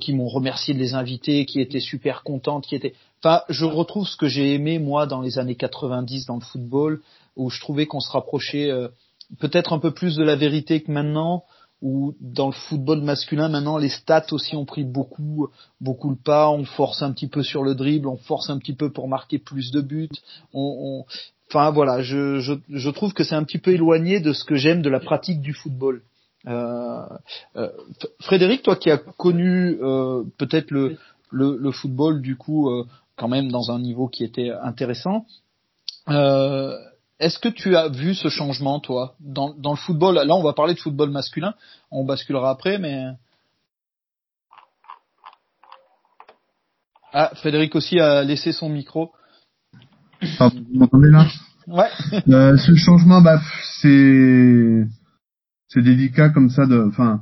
qui m'ont remercié de les inviter, qui étaient super contentes, qui étaient Enfin, je retrouve ce que j'ai aimé moi dans les années 90 dans le football, où je trouvais qu'on se rapprochait euh, peut-être un peu plus de la vérité que maintenant, où dans le football masculin maintenant les stats aussi ont pris beaucoup beaucoup le pas, on force un petit peu sur le dribble, on force un petit peu pour marquer plus de buts, on, on... enfin voilà, je, je, je trouve que c'est un petit peu éloigné de ce que j'aime de la pratique du football. Euh, euh, Frédéric, toi qui as connu euh, peut-être le, le, le, football du coup euh, quand même dans un niveau qui était intéressant. Est-ce que tu as vu ce changement, toi, dans, dans le football? Là, on va parler de football masculin. On basculera après, mais ah, Frédéric aussi a laissé son micro. Pardon, vous m'entendez là? Ouais. euh, ce changement, bah, c'est c'est délicat comme ça. De, enfin,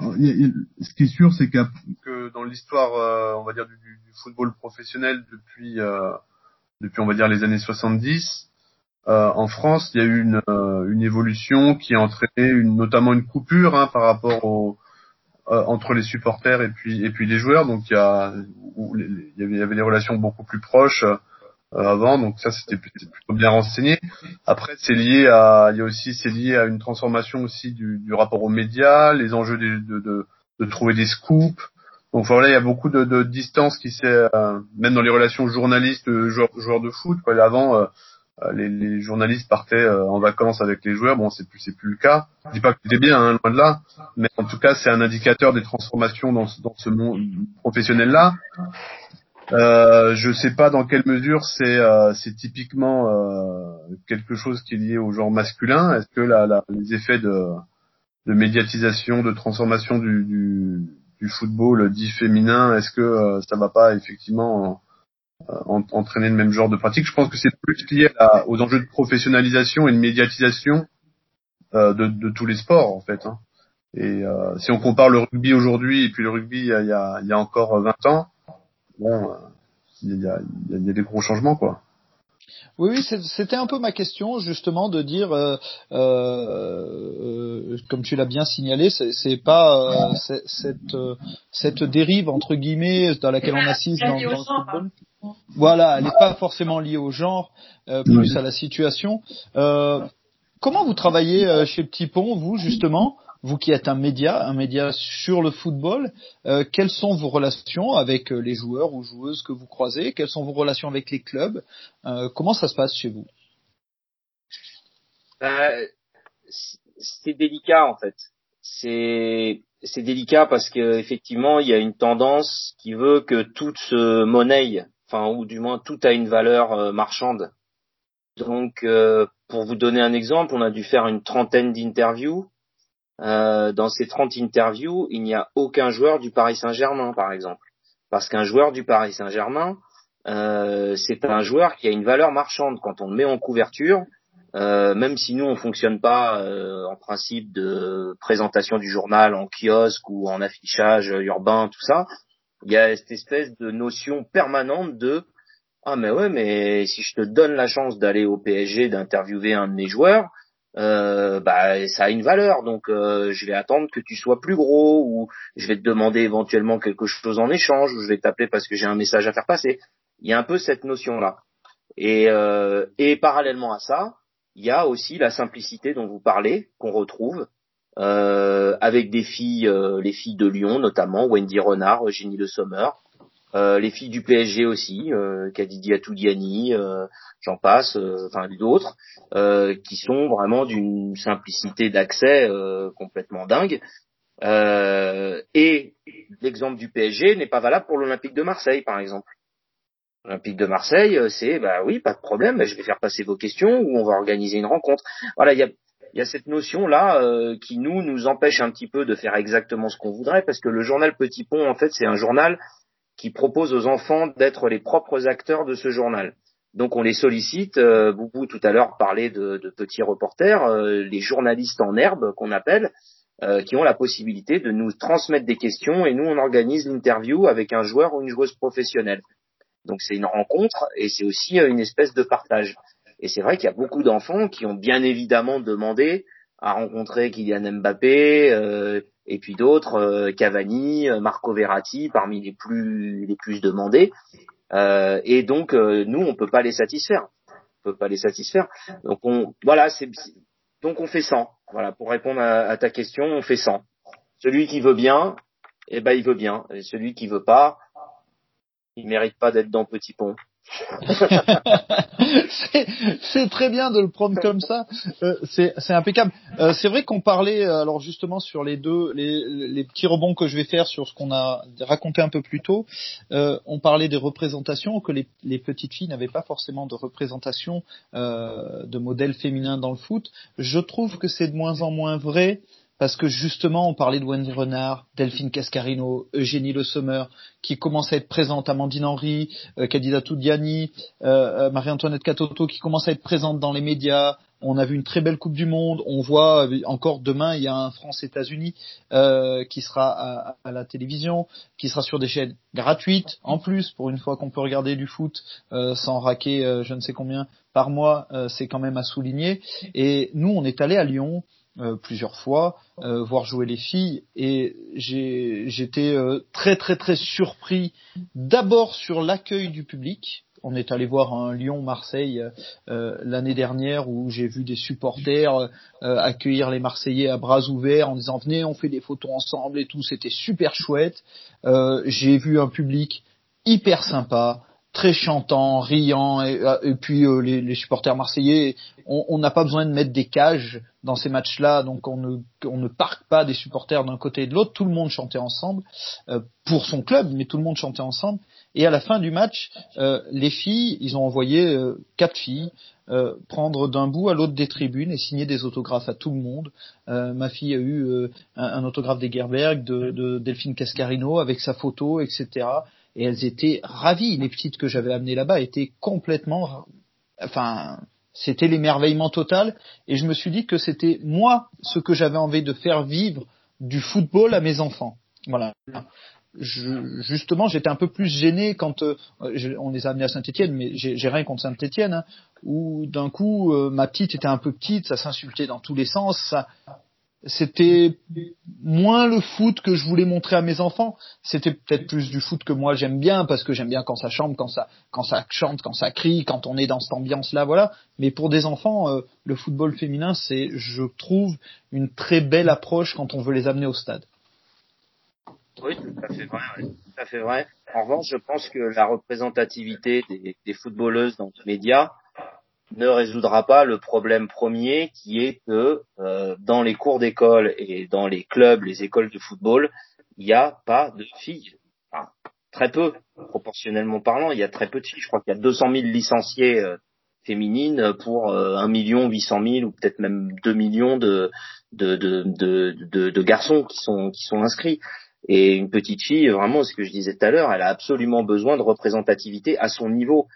ce qui est sûr, c'est que dans l'histoire, euh, on va dire du, du, football professionnel depuis euh, depuis on va dire les années 70, euh, en France, il y a eu une, euh, une évolution qui a entraîné une, notamment une coupure hein, par rapport au euh, entre les supporters et puis et puis les joueurs. Donc il y a il, y avait, des relations beaucoup plus proches avant, donc ça c'était plutôt bien renseigné. Après c'est lié à, il y a aussi c'est lié à une transformation aussi du, du rapport aux médias, les enjeux de, de, de, trouver des scoops. Donc voilà, il y a beaucoup de, de distance qui s'est, euh, même dans les relations journalistes joueurs, joueurs de foot. Quoi. Avant, euh, les, les, journalistes partaient en vacances avec les joueurs. Bon, c'est plus c'est plus le cas. Je dis pas que c'était bien, hein, loin de là, mais en tout cas, c'est un indicateur des transformations dans, dans ce monde professionnel là. Euh, je sais pas dans quelle mesure c'est euh, typiquement euh, quelque chose qui est lié au genre masculin. Est-ce que la, la, les effets de, de médiatisation, de transformation du, du, du football dit féminin, est-ce que euh, ça va pas effectivement en, entraîner le même genre de pratique Je pense que c'est plus lié aux enjeux de professionnalisation et de médiatisation euh, de, tous les sports en fait. Hein. Et si on compare le rugby aujourd'hui et puis le rugby il y a, encore 20 ans, bon, il y a, des gros changements, quoi. Oui, oui, c'était un peu ma question justement de dire, euh, euh, comme tu l'as bien signalé, c'est pas euh, cette cette dérive entre guillemets dans laquelle on assiste dans, dans le football. Voilà, elle n'est pas forcément liée au genre, plus à la situation. comment vous travaillez chez Petit Pont, vous justement vous qui êtes un média, un média sur le football, euh, quelles sont vos relations avec euh, les joueurs ou joueuses que vous croisez? Quelles sont vos relations avec les clubs? Euh, Comment ça se passe chez vous? Euh, C'est délicat en fait. C'est délicat parce que effectivement il y a une tendance qui veut que tout se monnaie, enfin ou du moins tout a une valeur marchande. Donc pour vous donner un exemple, on a dû faire une trentaine d'interviews euh, dans ces 30 interviews, il n'y a aucun joueur du Paris Saint-Germain, par exemple. Parce qu'un joueur du Paris Saint-Germain, euh, c'est un joueur qui a une valeur marchande. Quand on le met en couverture, euh, même si nous on fonctionne pas euh, en principe de présentation du journal en kiosque ou en affichage urbain, tout ça, il y a cette espèce de notion permanente de ah mais ouais mais si je te donne la chance d'aller au PSG d'interviewer un de mes joueurs, euh, bah ça a une valeur donc euh, je vais attendre que tu sois plus gros ou je vais te demander éventuellement quelque chose en échange ou je vais t'appeler parce que j'ai un message à faire passer. Il y a un peu cette notion là et euh, et parallèlement à ça il y a aussi la simplicité dont vous parlez qu'on retrouve euh, avec des filles les filles de Lyon notamment Wendy Renard Eugénie Le Sommer euh, les filles du PSG aussi, euh, Kadidi Atoudiani, euh, j'en passe, euh, enfin d'autres, euh, qui sont vraiment d'une simplicité d'accès complètement dingue. et l'exemple du PSG n'est pas valable pour l'Olympique de Marseille, par exemple. L'Olympique de Marseille, c'est bah oui, pas de problème, bah, je vais faire passer vos questions ou on va organiser une rencontre. Voilà, il y a, y a cette notion là qui nous nous empêche un petit peu de faire exactement ce qu'on voudrait parce que le journal Petit Pont en fait c'est un journal qui propose aux enfants d'être les propres acteurs de ce journal. Donc on les sollicite. Euh, Boubou tout à l'heure parlait de, de petits reporters, euh, les journalistes en herbe qu'on appelle, euh, qui ont la possibilité de nous transmettre des questions et nous on organise l'interview avec un joueur ou une joueuse professionnelle. Donc c'est une rencontre et c'est aussi euh, une espèce de partage. Et c'est vrai qu'il y a beaucoup d'enfants qui ont bien évidemment demandé à rencontrer Kylian Mbappé euh, et puis d'autres, euh, Cavani, Marco Verratti, parmi les plus les plus demandés. Euh, et donc nous on peut pas les satisfaire. On peut pas les satisfaire. Donc on voilà c'est donc on fait 100. Voilà pour répondre à, à, ta question on fait 100. Celui qui veut bien, eh ben il veut bien. Et celui qui veut pas, il mérite pas d'être dans Petit Pont. c'est très bien de le prendre comme ça. Euh, c'est impeccable. Euh, c'est vrai qu'on parlait euh, alors justement sur les deux les, les, petits rebonds que je vais faire sur ce qu'on a raconté un peu plus tôt. Euh, on parlait des représentations que les, les petites filles n'avaient pas forcément de représentation euh, de modèles féminins dans le foot. Je trouve que c'est de moins en moins vrai parce que justement, on parlait de Wendy Renard, Delphine Cascarino, Eugénie Le Sommer, qui commence à être présente, Amandine Henry, euh, Kadida euh, euh, Marie-Antoinette Catoto, qui commence à être présente dans les médias. On a vu une très belle Coupe du Monde. On voit euh, encore demain, il y a un France-États-Unis euh, qui sera à, la télévision, qui sera sur des chaînes gratuites en plus, pour une fois qu'on peut regarder du foot sans raquer je ne sais combien par mois, c'est quand même à souligner. Et nous, on est allé à Lyon. Euh, plusieurs fois, euh, voir jouer les filles, et j'étais euh, très très très surpris d'abord sur l'accueil du public. On est allé voir un Lyon-Marseille l'année dernière où j'ai vu des supporters accueillir les Marseillais à bras ouverts en disant venez on fait des photos ensemble et tout, c'était super chouette. j'ai vu un public hyper sympa, très chantant, riant, et, et puis euh, les, supporters marseillais, on n'a pas besoin de mettre des cages dans ces matchs-là, donc on ne, on parque pas des supporters d'un côté et de l'autre, tout le monde chantait ensemble, euh, pour son club, mais tout le monde chantait ensemble. Et à la fin du match, euh, les filles, ils ont envoyé euh, quatre filles prendre d'un bout à l'autre des tribunes et signer des autographes à tout le monde. ma fille a eu un, autographe d'Egerberg, de, de Delphine Cascarino avec sa photo, etc et elles étaient ravies. Les petites que j'avais amenées là-bas étaient complètement, enfin, c'était l'émerveillement total. Et je me suis dit que c'était moi ce que j'avais envie de faire vivre du football à mes enfants. Voilà. Justement, j'étais un peu plus gêné quand euh, on les a amenés à Saint-Étienne, mais j'ai rien contre Saint-Étienne, hein, où d'un coup euh, ma petite était un peu petite, ça s'insultait dans tous les sens, ça, c'était moins le foot que je voulais montrer à mes enfants. C'était peut-être plus du foot que moi j'aime bien parce que j'aime bien quand ça chante, quand ça, quand ça chante, quand ça crie, quand on est dans cette ambiance-là, voilà. Mais pour des enfants, euh, le football féminin, c'est, je trouve, une très belle approche quand on veut les amener au stade. Oui, tout à fait vrai. Oui. Fait vrai. En revanche, je pense que la représentativité des, des footballeuses dans les médias ne résoudra pas le problème premier qui est que euh, dans les cours d'école et dans les clubs, les écoles de football, il n'y a pas de filles. Très peu, proportionnellement parlant, il y a très peu de filles. Je crois qu'il y a 200 000 licenciés euh, féminines pour euh, 1 million 800 000 ou peut-être même 2 millions de garçons qui sont, qui sont inscrits. Et une petite fille, vraiment, ce que je disais tout à l'heure, elle a absolument besoin de représentativité à son niveau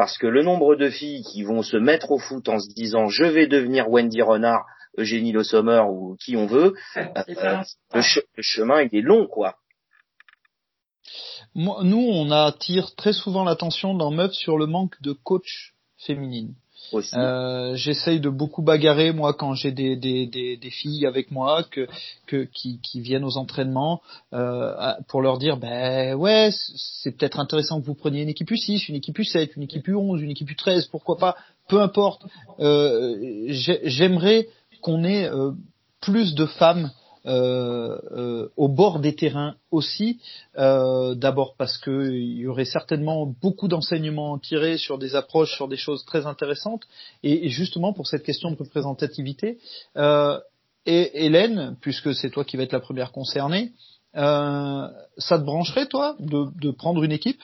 parce que le nombre de filles qui vont se mettre au foot en se disant je vais devenir Wendy Renard, Eugénie Le Sommer ou qui on veut, euh, le, chemin il est long quoi. nous on attire très souvent l'attention dans Meuf sur le manque de coach féminine. Euh, J'essaye de beaucoup bagarrer moi quand j'ai des, des, des, des, filles avec moi que, que qui, qui viennent aux entraînements euh, pour leur dire ben ouais c'est peut-être intéressant que vous preniez une équipe U6, une équipe U7, une équipe U11, une équipe U13, pourquoi pas, peu importe. Euh, J'aimerais qu'on ait euh, plus de femmes au bord des terrains aussi. Euh, D'abord parce qu'il y aurait certainement beaucoup d'enseignements tirés sur des approches, sur des choses très intéressantes, et, justement pour cette question de représentativité. Euh, et Hélène, puisque c'est toi qui vas être la première concernée, euh, ça te brancherait toi de prendre une équipe?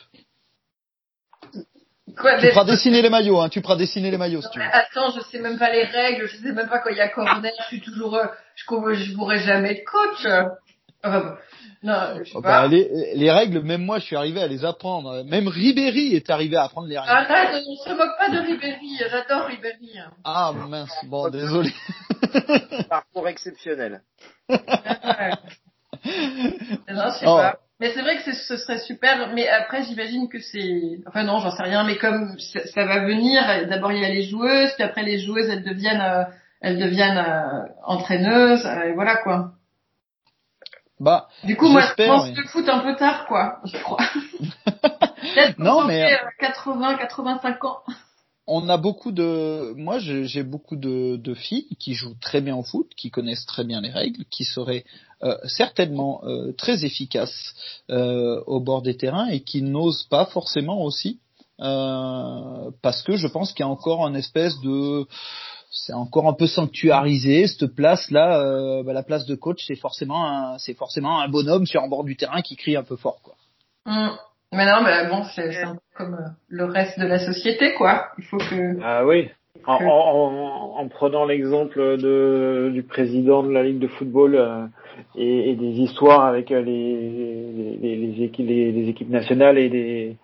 Quoi, tu feras dessiner les maillots, hein, tu feras dessiner les maillots si tu veux. Attends, je sais même pas les règles, je sais même pas quand il y a corner, je suis toujours, euh, je, je pourrais jamais être coach. Ah, non, je sais Oh, pas. bah, les, les règles, même moi, je suis arrivé à les apprendre. Même Ribéry est arrivé à apprendre les règles. Arrête, on se moque pas de Ribéry. J'adore Ribéry. Ah mince, bon, désolé. Parcours exceptionnel. Ouais. non, je sais Oh. pas. Mais c'est vrai que ce serait super. Mais après, j'imagine que c'est. Enfin non, j'en sais rien. Mais comme ça, ça va venir, d'abord il y a les joueuses, puis après les joueuses, elles deviennent, euh, elles deviennent euh, entraîneuses. euh, et voilà quoi. Bah, Du coup, moi, je pense oui. le foot un peu tard, quoi. Je crois. Non, mais- on fait, euh, 80, 85 ans. On a beaucoup de, moi, j'ai beaucoup de, filles qui jouent très bien au foot, qui connaissent très bien les règles, qui seraient euh, certainement euh, très efficaces euh, au bord des terrains et qui n'osent pas forcément aussi, parce que je pense qu'il y a encore une espèce de c'est encore un peu sanctuarisé cette place là bah, la place de coach c'est forcément un un bonhomme sur un bord du terrain qui crie un peu fort quoi Hmm. Mais non, mais bon, c'est un peu comme euh, le reste de la société, quoi. Il faut que. Ah oui. En, en, en, en prenant l'exemple de, du président de la Ligue de football euh, et, et des histoires avec euh, les, les, les, équipes, les, les équipes nationales et des,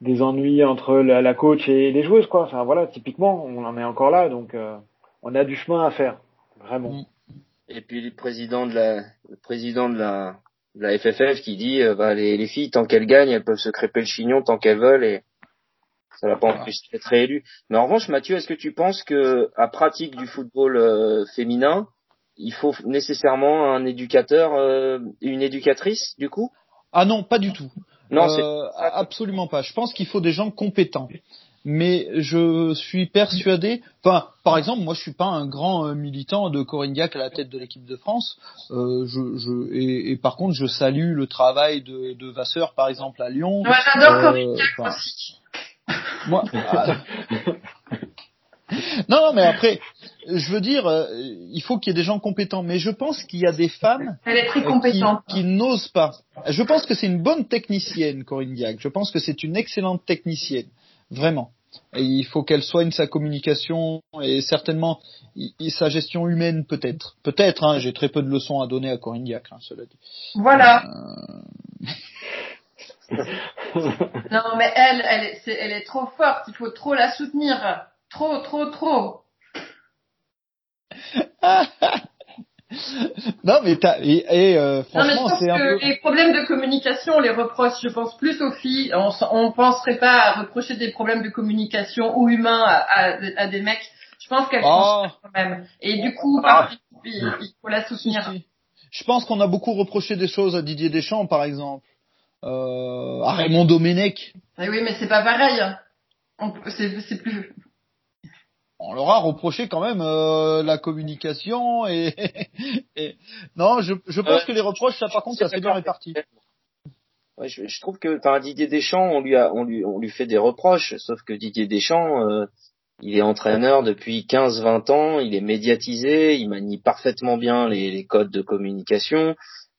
des ennuis entre la, la coach et les joueuses, quoi. Enfin voilà, typiquement, on en est encore là, donc euh, on a du chemin à faire, vraiment. Et puis le président de la, le président de la, la FFF qui dit, euh, bah, les, les filles, tant qu'elles gagnent, elles peuvent se crêper le chignon tant qu'elles veulent et ça va pas en plus être réélu. Mais en revanche, Mathieu, est-ce que tu penses que à pratique du football euh, féminin, il faut nécessairement un éducateur, euh, une éducatrice, du coup? Ah non pas du tout Non, c'est Euh, absolument pas. Je pense qu'il faut des gens compétents. Mais je suis persuadé, enfin, par exemple, moi je suis pas un grand euh, militant de Corinne Diacre à la tête de l'équipe de France. Euh, je, je, et, et par contre, je salue le travail de, de Vasseur, par exemple, à Lyon. Moi, j'adore Euh, Corinne Diacre enfin, aussi. moi, ah. non, non, mais après, je veux dire, euh, il faut qu'il y ait des gens compétents. Mais je pense qu'il y a des femmes Elle est très euh, qui, n'osent pas. Je pense que c'est une bonne technicienne, Corinne Diacre. Je pense que c'est une excellente technicienne, vraiment. Et il faut qu'elle soigne sa communication et certainement sa gestion humaine peut-être. Peut-être, hein, j'ai très peu de leçons à donner à Corinne Diacre, hein, cela dit. Voilà. Euh, Non, mais elle, elle est, c'est- elle est trop forte. Il faut trop la soutenir. Trop, trop, trop. non mais t'as, et, et, euh, franchement c'est un peu. les problèmes de communication, on les reproche, je pense, plus aux filles. On, on penserait pas à reprocher des problèmes de communication ou humains à, à- à des mecs. Je pense qu'elles Oh. quand même. Et du coup, par principe, il, il faut la soutenir. Je pense qu'on a beaucoup reproché des choses à Didier Deschamps, par exemple, euh, à Raymond Domenech. Eh oui, mais c'est pas pareil. C'est c'est plus. On leur a reproché quand même euh, la communication et, et- non, je, je pense Ouais. que les reproches, ça par contre, ça s'est bien réparti. Ouais, je, je trouve que enfin Didier Deschamps, on lui a, on lui, on lui fait des reproches, sauf que Didier Deschamps, euh, il est entraîneur depuis 15-20 ans, il est médiatisé, il manie parfaitement bien les, les codes de communication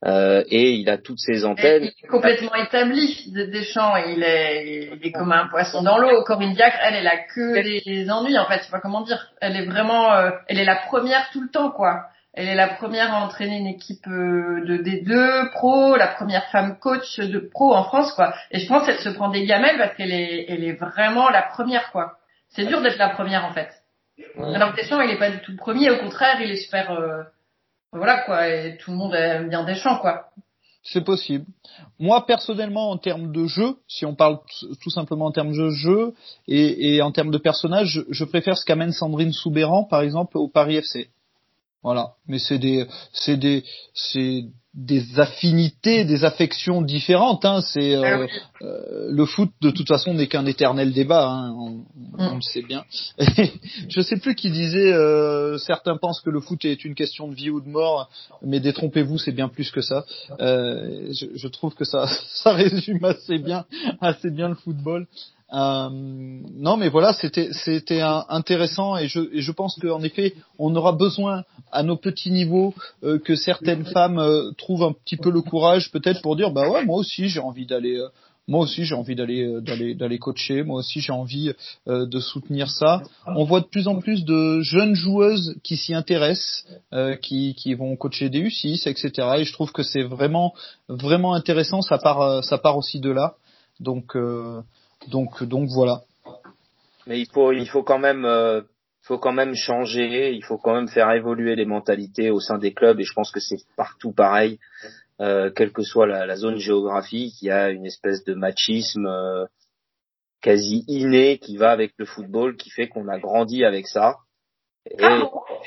euh, et il a toutes ses antennes. Il est complètement établi, Deschamps. et Il est, il est comme un poisson dans l'eau. Corinne Diacre, elle, elle a que des, des ennuis, en fait. Je sais pas comment dire. Elle est vraiment, euh, elle est la première tout le temps, quoi. Elle est la première à entraîner une équipe euh, de D2 pro, la première femme coach de pro en France, quoi. Et je pense qu'elle se prend des gamelles parce qu'elle est, elle est vraiment la première, quoi. C'est dur d'être la première, en fait. Alors que Deschamps, il est pas du tout le premier. Au contraire, il est super. euh, voilà, quoi. Et tout le monde aime bien Deschamps, quoi. C'est possible. Moi, personnellement, en termes de jeu, si on parle tout simplement en termes de jeu et, en termes de personnage, je, je préfère ce qu'amène Sandrine Soubéran, par exemple, au Paris FC. Voilà. Mais c'est des, c'est des, c'est des affinités, des affections différentes. Hein. C'est euh, euh, le foot de toute façon n'est qu'un éternel débat. Hein. On, on Mm. le sait bien. je sais plus qui disait. euh, certains pensent que le foot est une question de vie ou de mort, mais détrompez-vous, c'est bien plus que ça. Euh, je, je trouve que ça, ça résume assez bien, assez bien le football. Euh, non, mais voilà, c'était c'était intéressant et je et je pense qu'en effet, on aura besoin à nos petits niveaux euh, que certaines femmes euh, trouvent un petit peu le courage, peut-être pour dire bah ouais, moi aussi j'ai envie d'aller euh, moi aussi j'ai envie d'aller euh, d'aller d'aller coacher, moi aussi j'ai envie euh, de soutenir ça. On voit de plus en plus de jeunes joueuses qui s'y intéressent, euh, qui qui vont coacher des U6, etc. Et je trouve que c'est vraiment vraiment intéressant. Ça part euh, ça part aussi de là. Donc euh, donc donc voilà. Mais il faut, il faut quand même, euh, faut quand même changer. Il faut quand même faire évoluer les mentalités au sein des clubs. Et je pense que c'est partout pareil, euh, quelle que soit la, la zone géographique. Il y a une espèce de machisme euh, quasi inné qui va avec le football, qui fait qu'on a grandi avec ça. Et,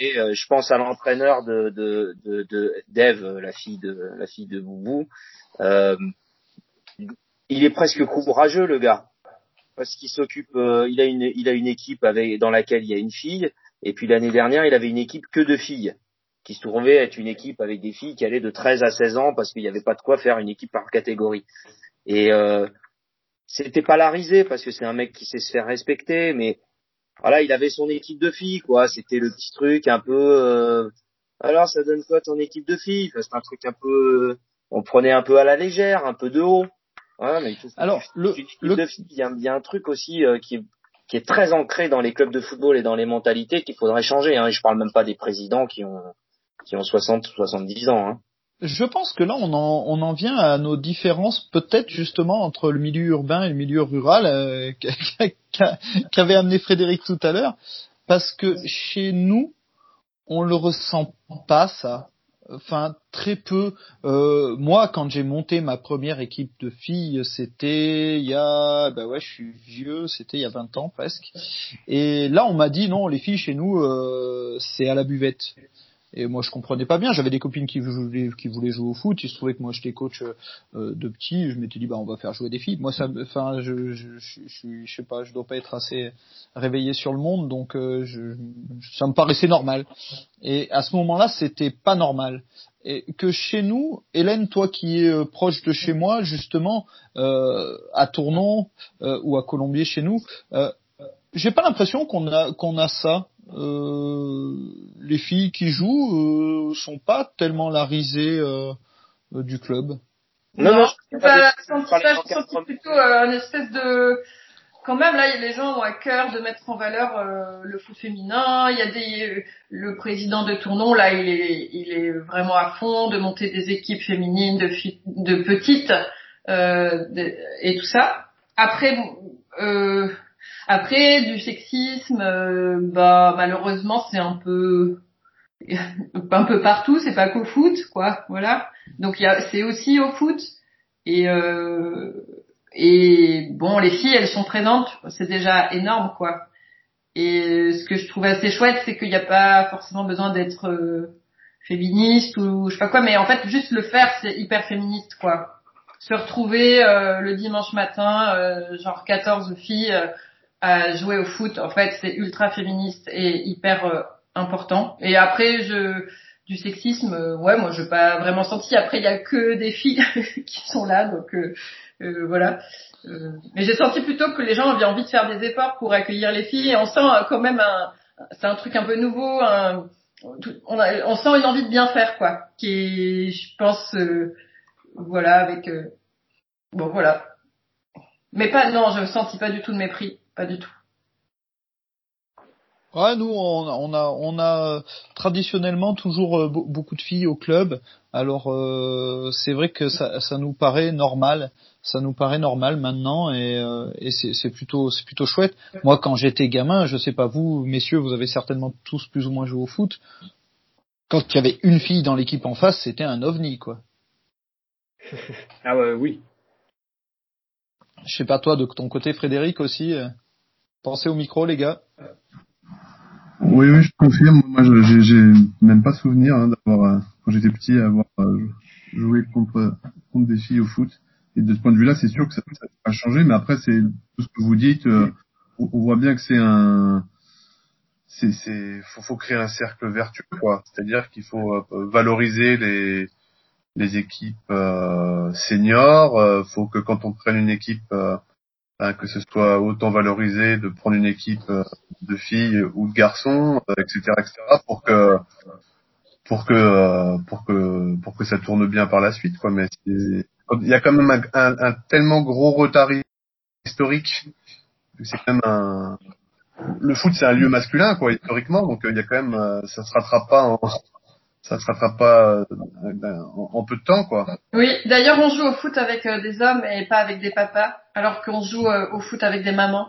et, euh, je pense à l'entraîneur de, de, de, de d'Eve, la fille de la fille de Boubou. Euh, il est presque courageux le gars parce qu'il s'occupe, euh, il a une, il a une équipe avec dans laquelle il y a une fille, et puis l'année dernière il avait une équipe que de filles, qui se trouvait être une équipe avec des filles qui allaient de 13 à 16 ans parce qu'il n'y avait pas de quoi faire une équipe par catégorie. Et euh, c'était pas la risée parce que c'est un mec qui sait se faire respecter, mais voilà, il avait son équipe de filles, quoi. C'était le petit truc un peu. euh, alors, ça donne quoi ton équipe de filles? C'est un truc un peu. On prenait un peu à la légère, un peu de haut. Ouais, mais Alors le le de il y a, il y a un truc aussi euh, qui, est, qui est très ancré dans les clubs de football et dans les mentalités qu'il faudrait changer. Hein. Je parle même pas des présidents qui ont qui ont 60 70 ans. Hein. Je pense que là, on en, on en vient à nos différences, peut-être justement entre le milieu urbain et le milieu rural, euh, qu'a- qu'a- qu'avait amené Frédéric tout à l'heure, parce que chez nous, on le ressent pas ça. Enfin, très peu. Euh, moi, quand j'ai monté ma première équipe de filles, c'était il y a, ben ouais, je suis vieux, c'était il y a 20 ans presque. Et là, on m'a dit non, les filles chez nous, euh, c'est à la buvette. Et moi, je comprenais pas bien. J'avais des copines qui voulaient, qui voulaient jouer au foot. Il se trouvait que moi, j'étais coach euh, de petit. Je m'étais dit, bah, on va faire jouer des filles. Moi, ça, enfin, je, je, je, je sais pas, je dois pas être assez réveillé sur le monde, donc euh, je, ça me paraissait normal. Et à ce moment-là, c'était pas normal. Et que chez nous, Hélène, toi qui es euh, proche de chez moi, justement, euh, à Tournon euh, ou à Colombier chez nous, j'ai pas l'impression qu'on a qu'on a ça. Euh, les filles qui jouent euh, sont pas tellement la risée euh, euh, du club. Non, non, je pas pas, des- senti parler ça, dans je senti 80. plutôt euh, un espèce de quand même là les gens ont à cœur de mettre en valeur euh, le foot féminin il y a des le président de Tournon là il est il est vraiment à fond de monter des équipes féminines de fi- de petites euh, de- et tout ça après euh, après du sexisme euh, bah malheureusement c'est un peu un peu partout c'est pas qu'au foot quoi voilà donc il y a c'est aussi au foot et euh, et bon, les filles, elles sont présentes, c'est déjà énorme, quoi. Et ce que je trouve assez chouette, c'est qu'il n'y a pas forcément besoin d'être euh, féministe ou je sais pas quoi, mais en fait, juste le faire, c'est hyper féministe, quoi. Se retrouver euh, le dimanche matin, euh, genre 14 filles à jouer au foot, en fait, c'est ultra féministe et hyper euh, important. Et après, je du sexisme, euh, ouais, moi, je n'ai pas vraiment senti. Après, il y a que des filles qui sont là, donc euh, voilà. Mais j'ai senti plutôt que les gens avaient envie de faire des efforts pour accueillir les filles. Et on sent quand même un, c'est un truc un peu nouveau. Un, on, sent une envie de bien faire, quoi. Qui est, je pense, euh, voilà, avec, euh, bon, voilà. Mais pas, non, je sentis pas du tout de mépris, pas du tout. Ouais, nous on a on a, on a traditionnellement toujours euh, be- beaucoup de filles au club. Alors euh, c'est vrai que ça, ça nous paraît normal, ça nous paraît normal maintenant et, euh, et c'est c'est plutôt c'est plutôt chouette. Moi quand j'étais gamin, je sais pas vous messieurs, vous avez certainement tous plus ou moins joué au foot. Quand il y avait une fille dans l'équipe en face, c'était un ovni quoi. Ah ouais, oui. Je sais pas toi de ton côté Frédéric aussi. euh, Pensez au micro les gars. Oui, oui, je confirme. Moi, j'ai même pas souvenir hein, d'avoir, euh, quand j'étais petit, avoir euh, joué contre, contre des filles au foot. Et de ce point de vue-là, c'est sûr que ça n'a pas changé. Mais après, c'est tout ce que vous dites. euh, on, voit bien que c'est un, c'est, c'est, faut, créer un cercle vertueux, quoi. C'est-à-dire qu'il faut valoriser les, les équipes euh, seniors. Faut que quand on prenne une équipe, que ce soit autant valorisé de prendre une équipe euh, de filles ou de garçons, euh, etc., etc., pour que pour que euh, pour que pour que ça tourne bien par la suite, quoi. Mais il y a quand même un, tellement gros retard historique. que C'est quand même un. Le foot, c'est un lieu masculin, quoi, historiquement. Donc, il y a quand même, ça se rattrape pas en, ça se rattrape pas euh, en, peu de temps, quoi. Oui, d'ailleurs, on joue au foot avec euh, des hommes et pas avec des papas, alors qu'on joue euh, au foot avec des mamans.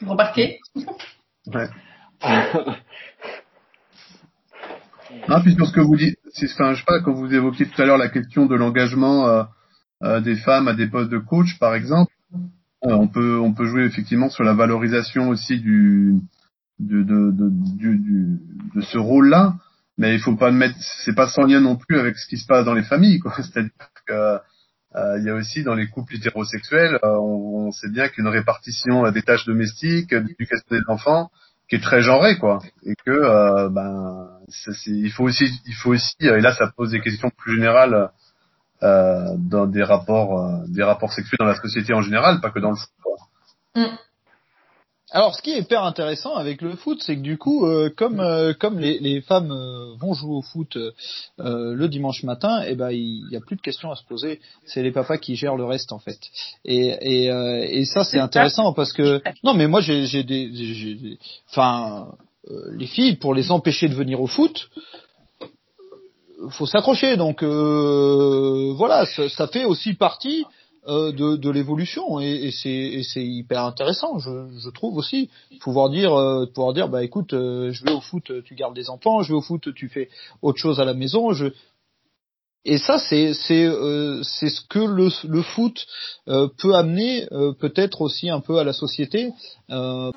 Vous remarquez Ouais. Non, puis sur ce que vous dites, enfin, je sais pas, quand vous évoquiez tout à l'heure la question de l'engagement euh, euh, des femmes à des postes de coach, par exemple, euh, on peut on peut jouer effectivement sur la valorisation aussi du de de de, du- du- de ce rôle-là, mais il faut pas mettre, c'est pas sans lien non plus avec ce qui se passe dans les familles, quoi. C'est-à-dire que euh, il y a aussi dans les couples hétérosexuels, euh, on, sait bien qu'une répartition euh, des tâches domestiques, d'éducation des enfants, qui est très genrée, quoi, et que ben ça, il faut aussi il faut aussi et là ça pose des questions plus générales dans des rapports des rapports sexuels dans la société en général, pas que dans le foot. quoi. Alors, ce qui est hyper intéressant avec le foot, c'est que du coup, euh, comme euh, comme les, les femmes euh, vont jouer au foot euh, euh, le dimanche matin, eh ben il y a plus de questions à se poser. C'est les papas qui gèrent le reste en fait. Et et, euh, et ça c'est intéressant parce que non mais moi j'ai j'ai des des- enfin euh, les filles pour les empêcher de venir au foot. Faut s'accrocher donc euh, voilà ça, ça fait aussi partie euh, de, de l'évolution. Et, et c'est hyper intéressant je, je trouve aussi. Pouvoir dire euh, pouvoir dire bah écoute euh, je vais au foot tu gardes des enfants je vais au foot tu fais autre chose à la maison je et ça c'est c'est euh, c'est ce que le, le foot euh, peut amener euh, peut-être aussi un peu à la société euh,